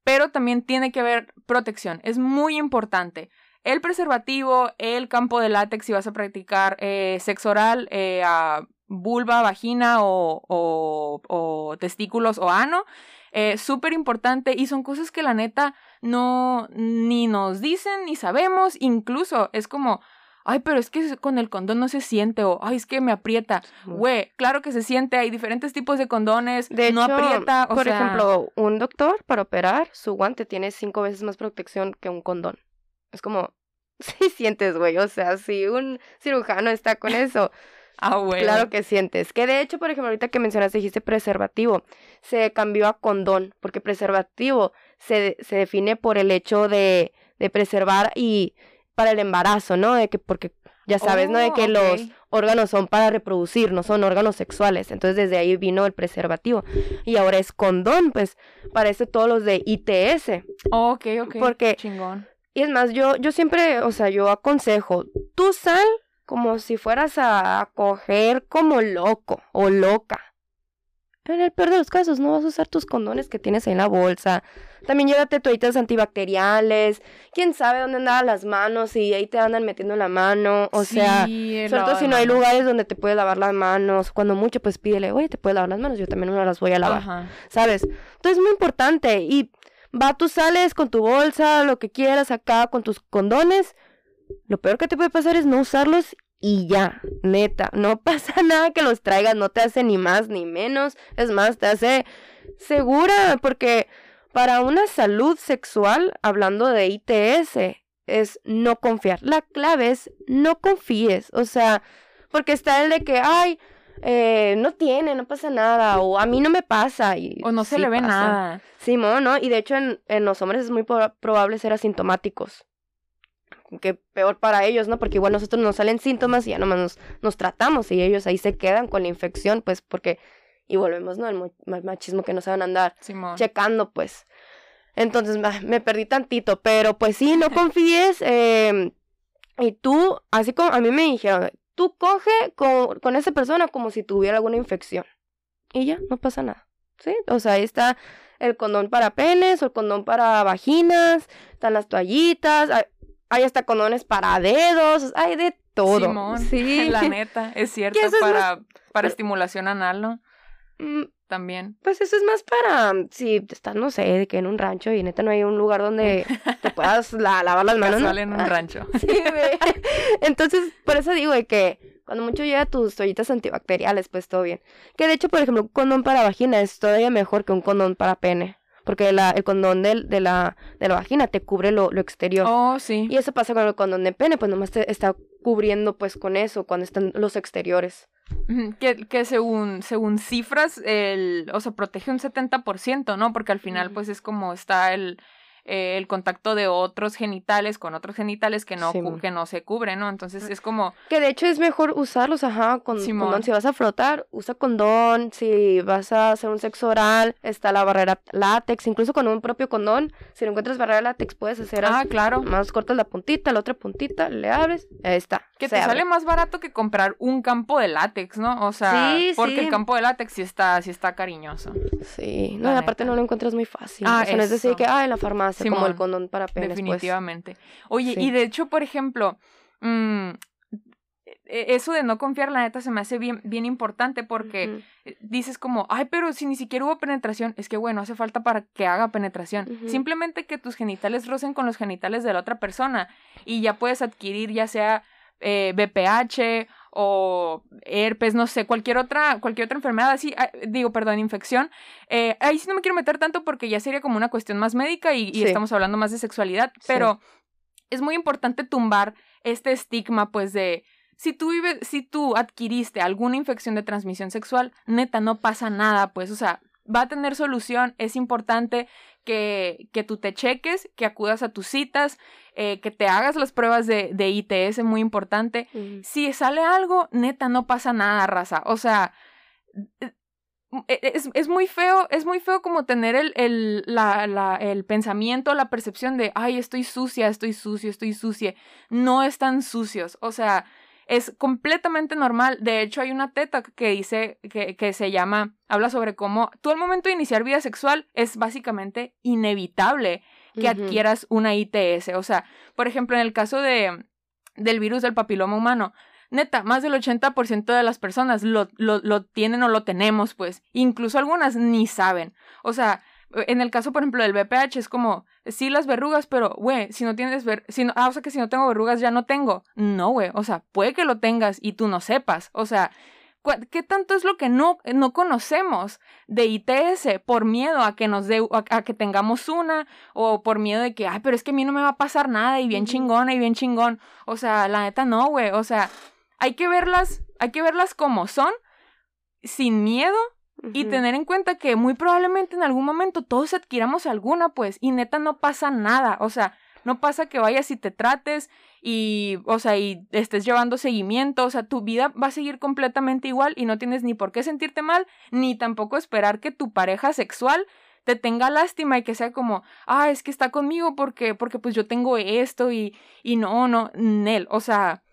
pero también tiene que haber protección. Es muy importante. el preservativo, el campo de látex si vas a practicar eh, sexo oral eh, a vulva, vagina o, o, o testículos o ano. Eh, Súper importante y son cosas que la neta no ni nos dicen ni sabemos. Incluso es como, ay, pero es que con el condón no se siente o, ay, es que me aprieta. Güey, claro que se siente, hay diferentes tipos de condones, De no hecho, aprieta. O por sea, ejemplo, un doctor para operar, su guante tiene cinco veces más protección que un condón. Es como, *laughs* sí sientes, güey. O sea, si un cirujano está con eso, *laughs* ah, güey. claro que sientes. Que de hecho, por ejemplo, ahorita que mencionaste, dijiste preservativo, se cambió a condón, porque preservativo se, se define por el hecho de, de preservar y para el embarazo, ¿no? De que, porque ya sabes, ¿no? De Oh, que los órganos son para reproducir, no son órganos sexuales. Entonces desde ahí vino el preservativo. Y ahora es condón, pues parece todos los de ITS. Oh, ok, ok. Porque- Chingón. Y es más, yo, yo siempre, o sea, yo aconsejo, tú sal como si fueras a coger como loco o loca. En el peor de los casos, no vas a usar tus condones que tienes ahí en la bolsa. También llévate toallitas antibacteriales. Quién sabe dónde andaban las manos y ahí te andan metiendo la mano. O sea, Sí, sobre todo si no hay lugares donde te puedes lavar las manos. Cuando mucho, pues pídele, oye, te puedes lavar las manos. Yo también no las voy a lavar. Ajá. ¿sabes? Entonces es muy importante y va, tú sales con tu bolsa, lo que quieras acá, con tus condones. Lo peor que te puede pasar es no usarlos y ya, neta, no *laughs* pasa nada que los traigas, no te hace ni más ni menos, es más, te hace segura, porque para una salud sexual, hablando de ITS, es no confiar. La clave es no confíes, o sea, porque está el de que, ay, eh, no tiene, no pasa nada, o a mí no me pasa. Y O no se sí le ve pasa. nada. Simón, ¿no? Y de hecho en, en los hombres es muy pro- probable ser asintomáticos. Que peor para ellos, ¿no? Porque igual nosotros nos salen síntomas y ya nomás nos, nos tratamos y ellos ahí se quedan con la infección, pues porque... Y volvemos, ¿no? El mo- ma- machismo que no saben andar Simón. checando, pues. Entonces bah, me perdí tantito, pero pues sí, no *laughs* confíes. eh, y tú, así como a mí me dijeron, tú coge con, con esa persona como si tuviera alguna infección. Y ya, no pasa nada. ¿Sí? O sea, ahí está el condón para penes o el condón para vaginas, están las toallitas, hay, hay hasta condones para dedos, hay de todo. Simón. Sí. *laughs* La *laughs* neta, es cierto, eso es para, para estimulación anal, ¿no? Mm, También. Pues eso es más para mm, si estás, no sé, de que en un rancho y neta no hay un lugar donde *laughs* te puedas la- lavar las manos. en un rancho. *laughs* Sí, güey. *laughs* Entonces, por eso digo de que cuando mucho llega tus toallitas antibacteriales, pues todo bien. Que de hecho, por ejemplo, un condón para vagina es todavía mejor que un condón para pene. Porque la, el condón del- de, la, de la vagina te cubre lo, lo exterior. Oh, sí. Y eso pasa con el condón de pene, pues nomás te está cubriendo pues con eso, cuando están los exteriores. Que, que según, según cifras, el, o sea, protege un 70%, ¿no? Porque al final, pues es como está el, eh, el contacto de otros genitales con otros genitales que no, Sí, que no se cubren, ¿no? Entonces es como, Que de hecho es mejor usarlos, ajá, con condón. Si vas a frotar, usa condón. Si vas a hacer un sexo oral, está la barrera látex. Incluso con un propio condón, si no encuentras barrera látex, puedes hacer ah, claro, Más cortas la puntita, la otra puntita, le abres, ahí está. Que te abre. sale más barato que comprar un campo de látex, ¿no? O sea, Sí, porque sí. el campo de látex sí está, sí está cariñoso. Sí, no, aparte no lo encuentras muy fácil. Ah, o sea, no es decir que, ah, en la farmacia, como el condón para penes, pues. Definitivamente. Oye, Sí. y de hecho, por ejemplo, mm, e- eso de no confiar, la neta, se me hace bien, bien importante porque dices como, ay, pero si ni siquiera hubo penetración, es que bueno, hace falta para que haga penetración. Simplemente que tus genitales rocen con los genitales de la otra persona y ya puedes adquirir ya sea eh, BPH o herpes, no sé, cualquier otra, cualquier otra enfermedad así, ah, digo, perdón, infección. Eh, ahí sí no me quiero meter tanto porque ya sería como una cuestión más médica y, y Sí. estamos hablando más de sexualidad, Sí. pero es muy importante tumbar este estigma, pues, de si tú vives, si tú adquiriste alguna infección de transmisión sexual, neta, no pasa nada, pues, o sea, va a tener solución, es importante que, que tú te cheques, que acudas a tus citas, eh, que te hagas las pruebas de, de ITS, muy importante. Si sale algo, neta, no pasa nada, raza. O sea, e- es, es muy feo, es muy feo como tener el, el, la, la, el pensamiento, la percepción de, ay, estoy sucia, estoy sucio, estoy sucia. No están sucios. O sea, es completamente normal. De hecho, hay una teta que dice que, que se llama, habla sobre cómo tú al momento de iniciar vida sexual es básicamente inevitable que adquieras una ITS. O sea, por ejemplo, en el caso de, del virus del papiloma humano, neta, más del 80% de las personas lo, lo, lo tienen o lo tenemos, pues. Incluso algunas ni saben. O sea, en el caso, por ejemplo, del BPH es como, sí las verrugas, pero, güey, si no tienes ver, si no, ah, o sea que si no tengo verrugas ya no tengo. No, güey, o sea, puede que lo tengas y tú no sepas. O sea, ¿cu- ¿qué tanto es lo que no, no conocemos de ITS por miedo a que nos dé, a, a que tengamos una o por miedo de que, ay, pero es que a mí no me va a pasar nada y bien chingona y bien chingón. O sea, la neta no, güey. O sea, hay que verlas, hay que verlas como son, sin miedo y tener en cuenta que muy probablemente en algún momento todos adquiramos alguna, pues, y neta no pasa nada. O sea, no pasa que vayas y te trates y, o sea, y estés llevando seguimiento. O sea, tu vida va a seguir completamente igual y no tienes ni por qué sentirte mal, ni tampoco esperar que tu pareja sexual te tenga lástima y que sea como, ah, es que está conmigo porque, porque pues yo tengo esto y, y no, no, Nel. O sea,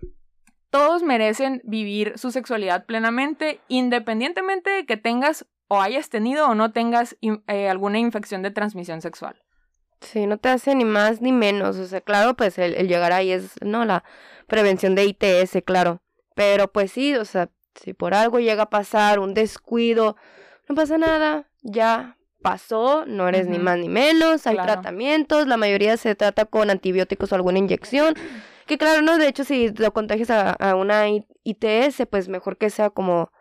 todos merecen vivir su sexualidad plenamente, independientemente de que tengas o hayas tenido o no tengas eh, alguna infección de transmisión sexual. Sí, no te hace ni más ni menos. O sea, claro, pues el, el llegar ahí es, no, la prevención de ITS, claro. Pero pues sí, o sea, si por algo llega a pasar un descuido, no pasa nada, ya pasó, no eres ni más ni menos, hay Claro. tratamientos, la mayoría se trata con antibióticos o alguna inyección. Que claro, no, de hecho, si lo contagias a, a una ITS, pues mejor que sea como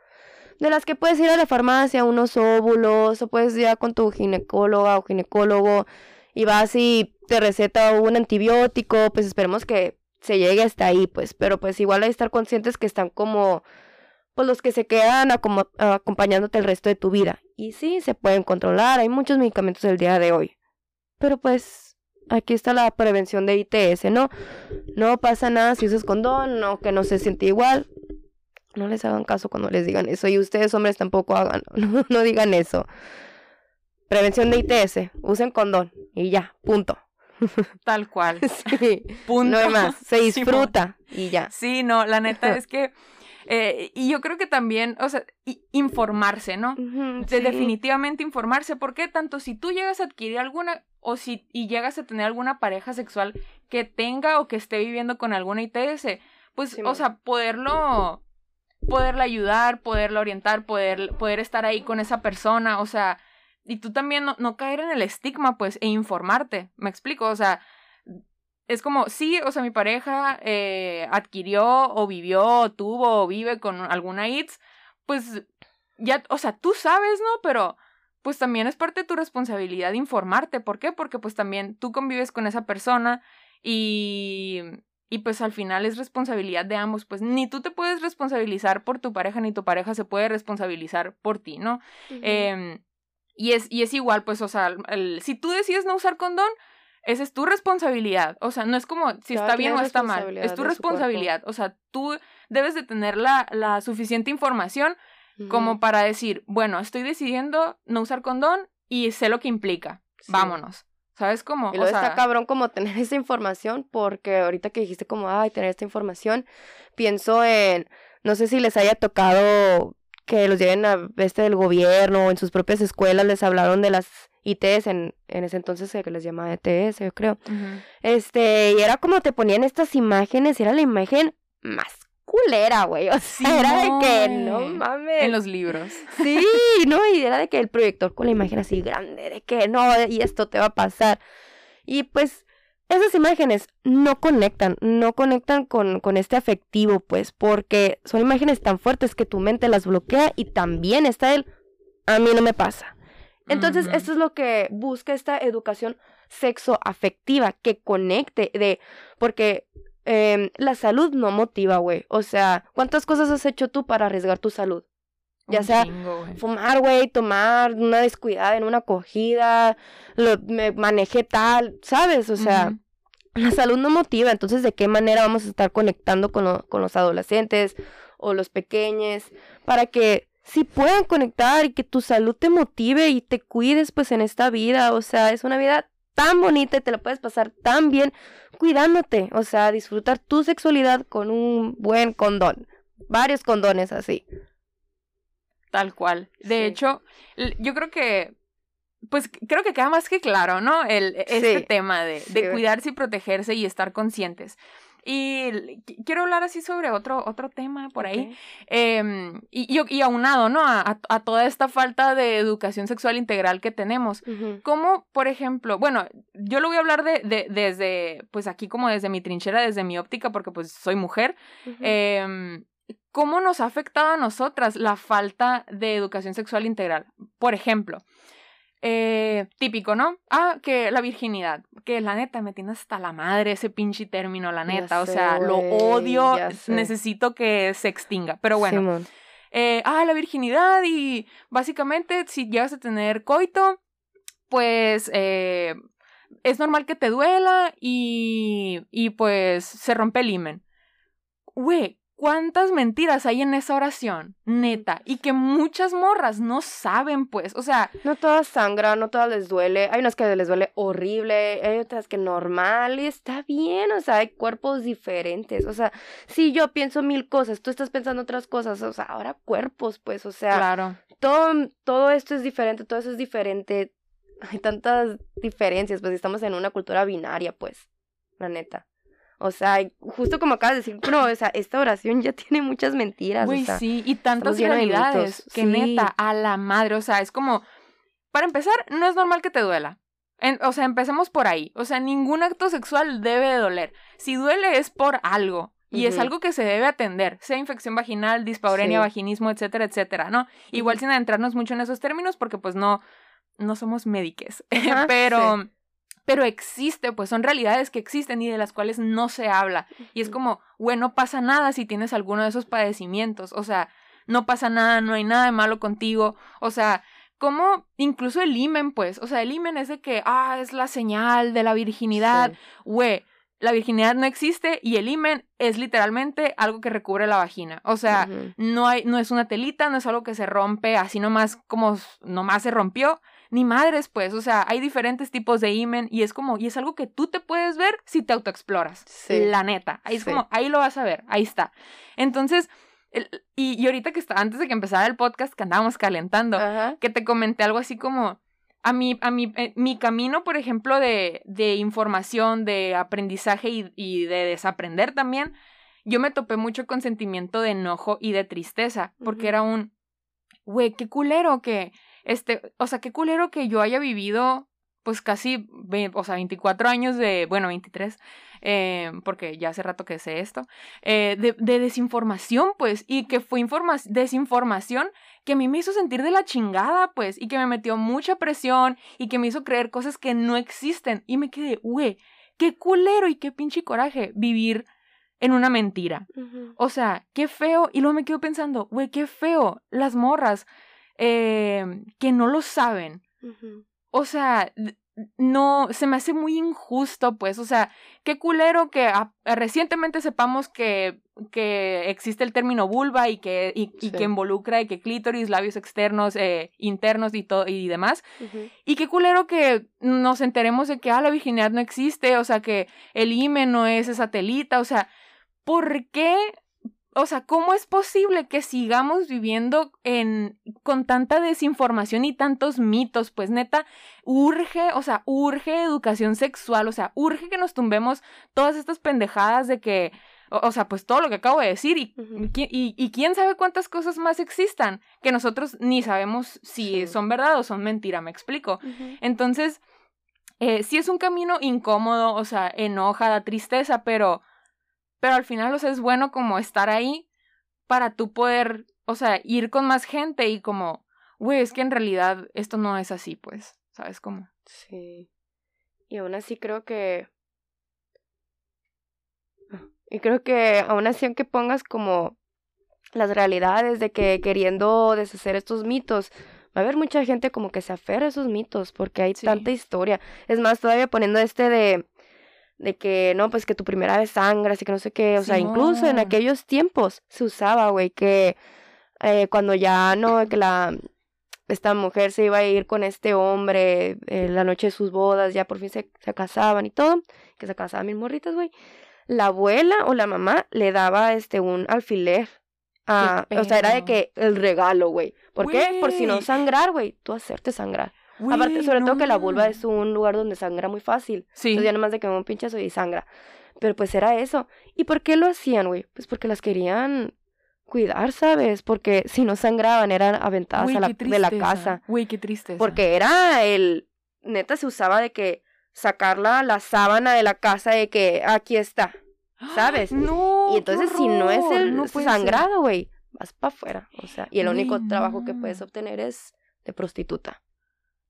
de las que puedes ir a la farmacia, unos óvulos, o puedes ir con tu ginecóloga o ginecólogo y vas y te receta un antibiótico, pues esperemos que se llegue hasta ahí, pues, pero pues igual hay que estar conscientes que están como, pues los que se quedan acompañándote el resto de tu vida. Y sí, se pueden controlar, hay muchos medicamentos el día de hoy. Pero pues, aquí está la prevención de ITS, ¿no? No pasa nada si usas condón, no, que no se siente igual. No les hagan caso cuando les digan eso. Y ustedes, hombres, tampoco hagan, *laughs* no, no digan eso. Prevención de ITS, usen condón. Y ya, punto. *laughs* Tal cual. Sí, Punto. no hay más. Se *laughs* disfruta y ya. Sí, no, la neta es que. Eh, y yo creo que también, o sea, informarse, ¿no? De sí. definitivamente informarse, porque tanto si tú llegas a adquirir alguna o si y llegas a tener alguna pareja sexual que tenga o que esté viviendo con alguna ITS, pues, o sea, poderlo, poderla ayudar, poderla orientar, poder, poder estar ahí con esa persona, o sea, y tú también no, no caer en el estigma, pues, e informarte, me explico, o sea, es como, sí, o sea, mi pareja eh, adquirió o vivió o tuvo o vive con alguna ITS, pues ya, o sea, tú sabes, ¿no? Pero pues también es parte de tu responsabilidad informarte. ¿Por qué? Porque pues también tú convives con esa persona y, y pues al final es responsabilidad de ambos. Pues ni tú te puedes responsabilizar por tu pareja, ni tu pareja se puede responsabilizar por ti, ¿no? Em, y, es, y es igual, pues, o sea, el- si tú decides no usar condón, esa es tu responsabilidad. O sea, no es como si Cada está bien o es está mal. Es tu responsabilidad. O sea, tú debes de tener la, la suficiente información como para decir, bueno, estoy decidiendo no usar condón y sé lo que implica. Sí. Vámonos. ¿Sabes cómo? Y O sea, está cabrón como tener esa información, porque ahorita que dijiste como, ay, tener esta información, pienso en, no sé si les haya tocado que los lleven a este del gobierno o en sus propias escuelas les hablaron de las ITS, en, en ese entonces se les llamaba ETS, yo creo. Este, y era como te ponían estas imágenes, y era la imagen más culera, güey. O sea, era de que, no mames. en los libros. Sí, no, y era de que el proyector con la imagen así grande, de que no, y esto te va a pasar. Y pues esas imágenes no conectan, no conectan con, con este afectivo, pues, porque son imágenes tan fuertes que tu mente las bloquea y también está el, a mí no me pasa. Entonces, esto es lo que busca esta educación sexoafectiva, que conecte de, porque em, la salud no motiva, güey. O sea, ¿cuántas cosas has hecho tú para arriesgar tu salud? ya sea chingo, güey. fumar, güey, tomar una descuidada en una acogida, lo, me manejé tal, ¿sabes? O sea, la salud no motiva, entonces ¿de qué manera vamos a estar conectando con, lo- con los adolescentes o los pequeños para que sí puedan conectar y que tu salud te motive y te cuides pues en esta vida? O sea, es una vida tan bonita y te la puedes pasar tan bien cuidándote, o sea, disfrutar tu sexualidad con un buen condón, varios condones así. Tal cual. De Sí. hecho, yo creo que pues creo que queda más que claro, ¿no? El, este Sí, tema de, de cuidarse y protegerse y estar conscientes. Y quiero hablar así sobre otro, otro tema por ahí. Em, y, y, y aunado, ¿no? A, a- a toda esta falta de educación sexual integral que tenemos. Ujú. Como, por ejemplo, bueno, yo lo voy a hablar de, de- desde, pues aquí como desde mi trinchera, desde mi óptica, porque pues soy mujer. Em, ¿Cómo nos ha afectado a nosotras la falta de educación sexual integral? Por ejemplo, eh, típico, ¿no? Ah, que la virginidad, que la neta me tiene hasta la madre ese pinche término, la Ya neta, o sé, sea, lo odio, necesito que se extinga, pero bueno, Simón. eh, ah, la virginidad y básicamente si llegas a tener coito, pues eh, es normal que te duela y, y pues se rompe el himen. Güey, ¿cuántas mentiras hay en esa oración? Neta. Y que muchas morras no saben, pues. O sea, No todas sangran, no todas les duele. Hay unas que les duele horrible, hay otras que normal y está bien, o sea, hay cuerpos diferentes. O sea, si yo pienso mil cosas, tú estás pensando otras cosas, o sea, ahora cuerpos, pues, o sea, claro. todo, todo esto es diferente, todo eso es diferente. Hay tantas diferencias, pues estamos en una cultura binaria, pues, la neta. O sea, justo como acabas de decir, no, o sea, esta oración ya *laughs* tiene muchas mentiras. O sea, sí, y tantas realidades que sí. neta, a la madre, o sea, es como, para empezar, no es normal que te duela. En- o sea, empecemos por ahí. O sea, ningún acto sexual debe de doler. Si duele es por algo. Y es algo que se debe atender, sea infección vaginal, dispaurenia, Sí. vaginismo, etcétera, etcétera, ¿no? Igual sin adentrarnos mucho en esos términos porque pues no, no somos médiques. *laughs* Ajá, pero, pero existe, pues son realidades que existen y de las cuales no se habla. Y es como, güey, no pasa nada si tienes alguno de esos padecimientos. O sea, no pasa nada, no hay nada de malo contigo. O sea, como incluso el himen, pues. O sea, el himen es de que, ah, es la señal de la virginidad. Sí. Güey, la virginidad no existe y el himen es literalmente algo que recubre la vagina. O sea, no hay, no es una telita, no es algo que se rompe así nomás como nomás se rompió, ni madres, pues. O sea, hay diferentes tipos de himen y es como, y es algo que tú te puedes ver si te autoexploras. Sí. La neta. Ahí es Sí. como, ahí lo vas a ver, ahí está. Entonces, el- y, y ahorita que está, antes de que empezara el podcast, que andábamos calentando, Ajá. que te comenté algo así como a mi, a mi, eh, mi camino, por ejemplo, de, de información, de aprendizaje y, y de desaprender también, yo me topé mucho con sentimiento de enojo y de tristeza, porque era un, güey, qué culero que, este, o sea, qué culero que yo haya vivido, pues casi, o sea, 24 años de, bueno, 23, eh, porque ya hace rato que sé esto, eh, de, de desinformación, pues, y que fue informa- desinformación que a mí me hizo sentir de la chingada, pues, y que me metió mucha presión y que me hizo creer cosas que no existen. Y me quedé, güey, qué culero y qué pinche coraje vivir en una mentira. O sea, qué feo. Y luego me quedo pensando, güey, qué feo las morras eh, que no lo saben. O sea, no, se me hace muy injusto, pues. O sea, qué culero que a- recientemente sepamos que, que existe el término vulva y que, y, y que involucra de que clítoris, labios externos, eh, internos y, todo y demás. Y qué culero que nos enteremos de que ah, la virginidad no existe, o sea, que el himen no es esa telita, o sea, ¿por qué? O sea, ¿cómo es posible que sigamos viviendo en con tanta desinformación y tantos mitos? Pues neta, urge, o sea, urge educación sexual, o sea, urge que nos tumbemos todas estas pendejadas de que, o, o sea, pues todo lo que acabo de decir y, quién sabe cuántas cosas más existan que nosotros ni sabemos si Sí. son verdad o son mentira, me explico. Entonces, eh, sí es un camino incómodo, o sea, enoja, da tristeza, pero, pero al final, o sea, es bueno como estar ahí para tú poder, o sea, ir con más gente y como, güey, es que en realidad esto no es así, pues, ¿sabes cómo? Sí. Y aún así creo que... Y creo que aún así aunque pongas como las realidades de que queriendo deshacer estos mitos, va a haber mucha gente como que se aferra a esos mitos porque hay Sí. tanta historia. Es más, todavía poniendo este de de que no, pues que tu primera vez sangra, así que no sé qué, o sea, incluso en aquellos tiempos se usaba, güey, que eh, cuando ya no, que la esta mujer se iba a ir con este hombre eh, la noche de sus bodas, ya por fin se, se casaban y todo, que se casaban mil morritas, güey. La abuela o la mamá le daba este un alfiler. a- o sea, era de que el regalo, güey. ¿Por qué? Por si no sangrar, güey. Tú hacerte sangrar. Aparte, sobre no todo que la vulva es un lugar donde sangra muy fácil. Sí. Entonces ya nomás de que me un pinchazo y sangra. Pero pues era eso. ¿Y por qué lo hacían, güey? Pues porque las querían cuidar, ¿sabes? Porque si no sangraban eran aventadas a la, de la casa. Güey, qué tristeza. Porque era el... Neta se usaba de que sacar la, sábana de la casa de que aquí está, ¿sabes? No. y entonces si no es el no sangrado, güey, vas para afuera. O sea, y el único trabajo que puedes obtener es de prostituta.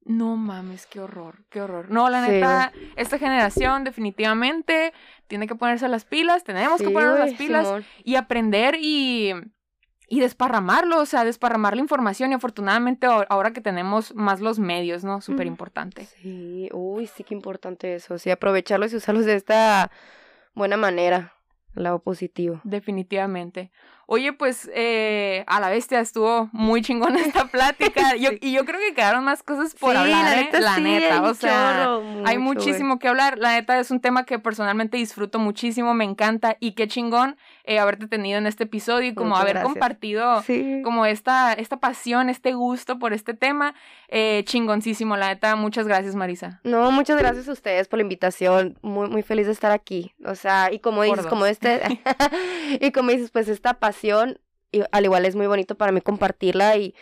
No mames, qué horror, qué horror. No, la Sí, neta, esta generación definitivamente tiene que ponerse las pilas, tenemos que ponernos las pilas y aprender y, y desparramarlo, o sea, desparramar la información y afortunadamente ahor- ahora que tenemos más los medios, ¿no? Súper importante. Sí, uy, sí que importante eso. Sí, aprovecharlos y usarlos de esta buena manera, lado positivo. Definitivamente. Oye, pues eh, a la bestia estuvo muy chingona *laughs* esta plática. Yo- Sí. y yo creo que quedaron más cosas por sí, hablar, la ¿eh? neta, la sí, neta. hay o sea, chorro, hay muchísimo que hablar. La neta es un tema que personalmente disfruto muchísimo, me encanta. Y qué chingón eh, haberte tenido en este episodio y como Muchas haber gracias. compartido Sí. como esta, esta pasión, este gusto por este tema. Eh, chingoncísimo, la neta. Muchas gracias, Marisa. No, muchas gracias a ustedes por la invitación. Muy, muy feliz de estar aquí. O sea, y como dices, como este, *laughs* y como dices, pues esta pasión, y al igual es muy bonito para mí compartirla y,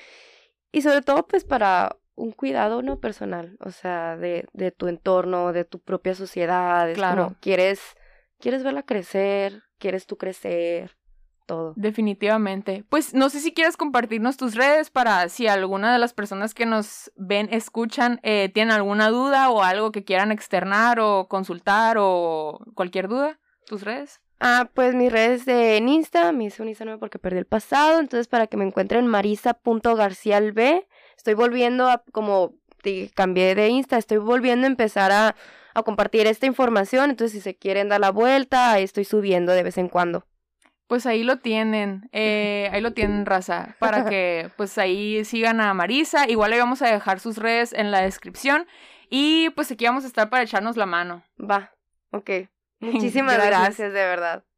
y sobre todo pues para un cuidado no personal, o sea, de, de tu entorno, de tu propia sociedad. Es Claro. como quieres, quieres verla crecer, quieres tú crecer, todo. Definitivamente. Pues no sé si quieres compartirnos tus redes para si alguna de las personas que nos ven, escuchan, eh, tienen alguna duda o algo que quieran externar o consultar o cualquier duda. ¿Tus redes? Ah, pues mis redes de en Insta, me hice un Insta nuevo porque perdí el pasado, entonces para que me encuentren marisa.garcialb, estoy volviendo a, como cambié de Insta, estoy volviendo a empezar a, a compartir esta información, entonces si se quieren dar la vuelta, ahí estoy subiendo de vez en cuando. Pues ahí lo tienen, eh, ahí lo tienen, raza, para que *laughs* pues ahí sigan a Marisa. Igual le vamos a dejar sus redes en la descripción y pues aquí vamos a estar para echarnos la mano. Va, ok. *laughs* Muchísimas Gracias. gracias, de verdad.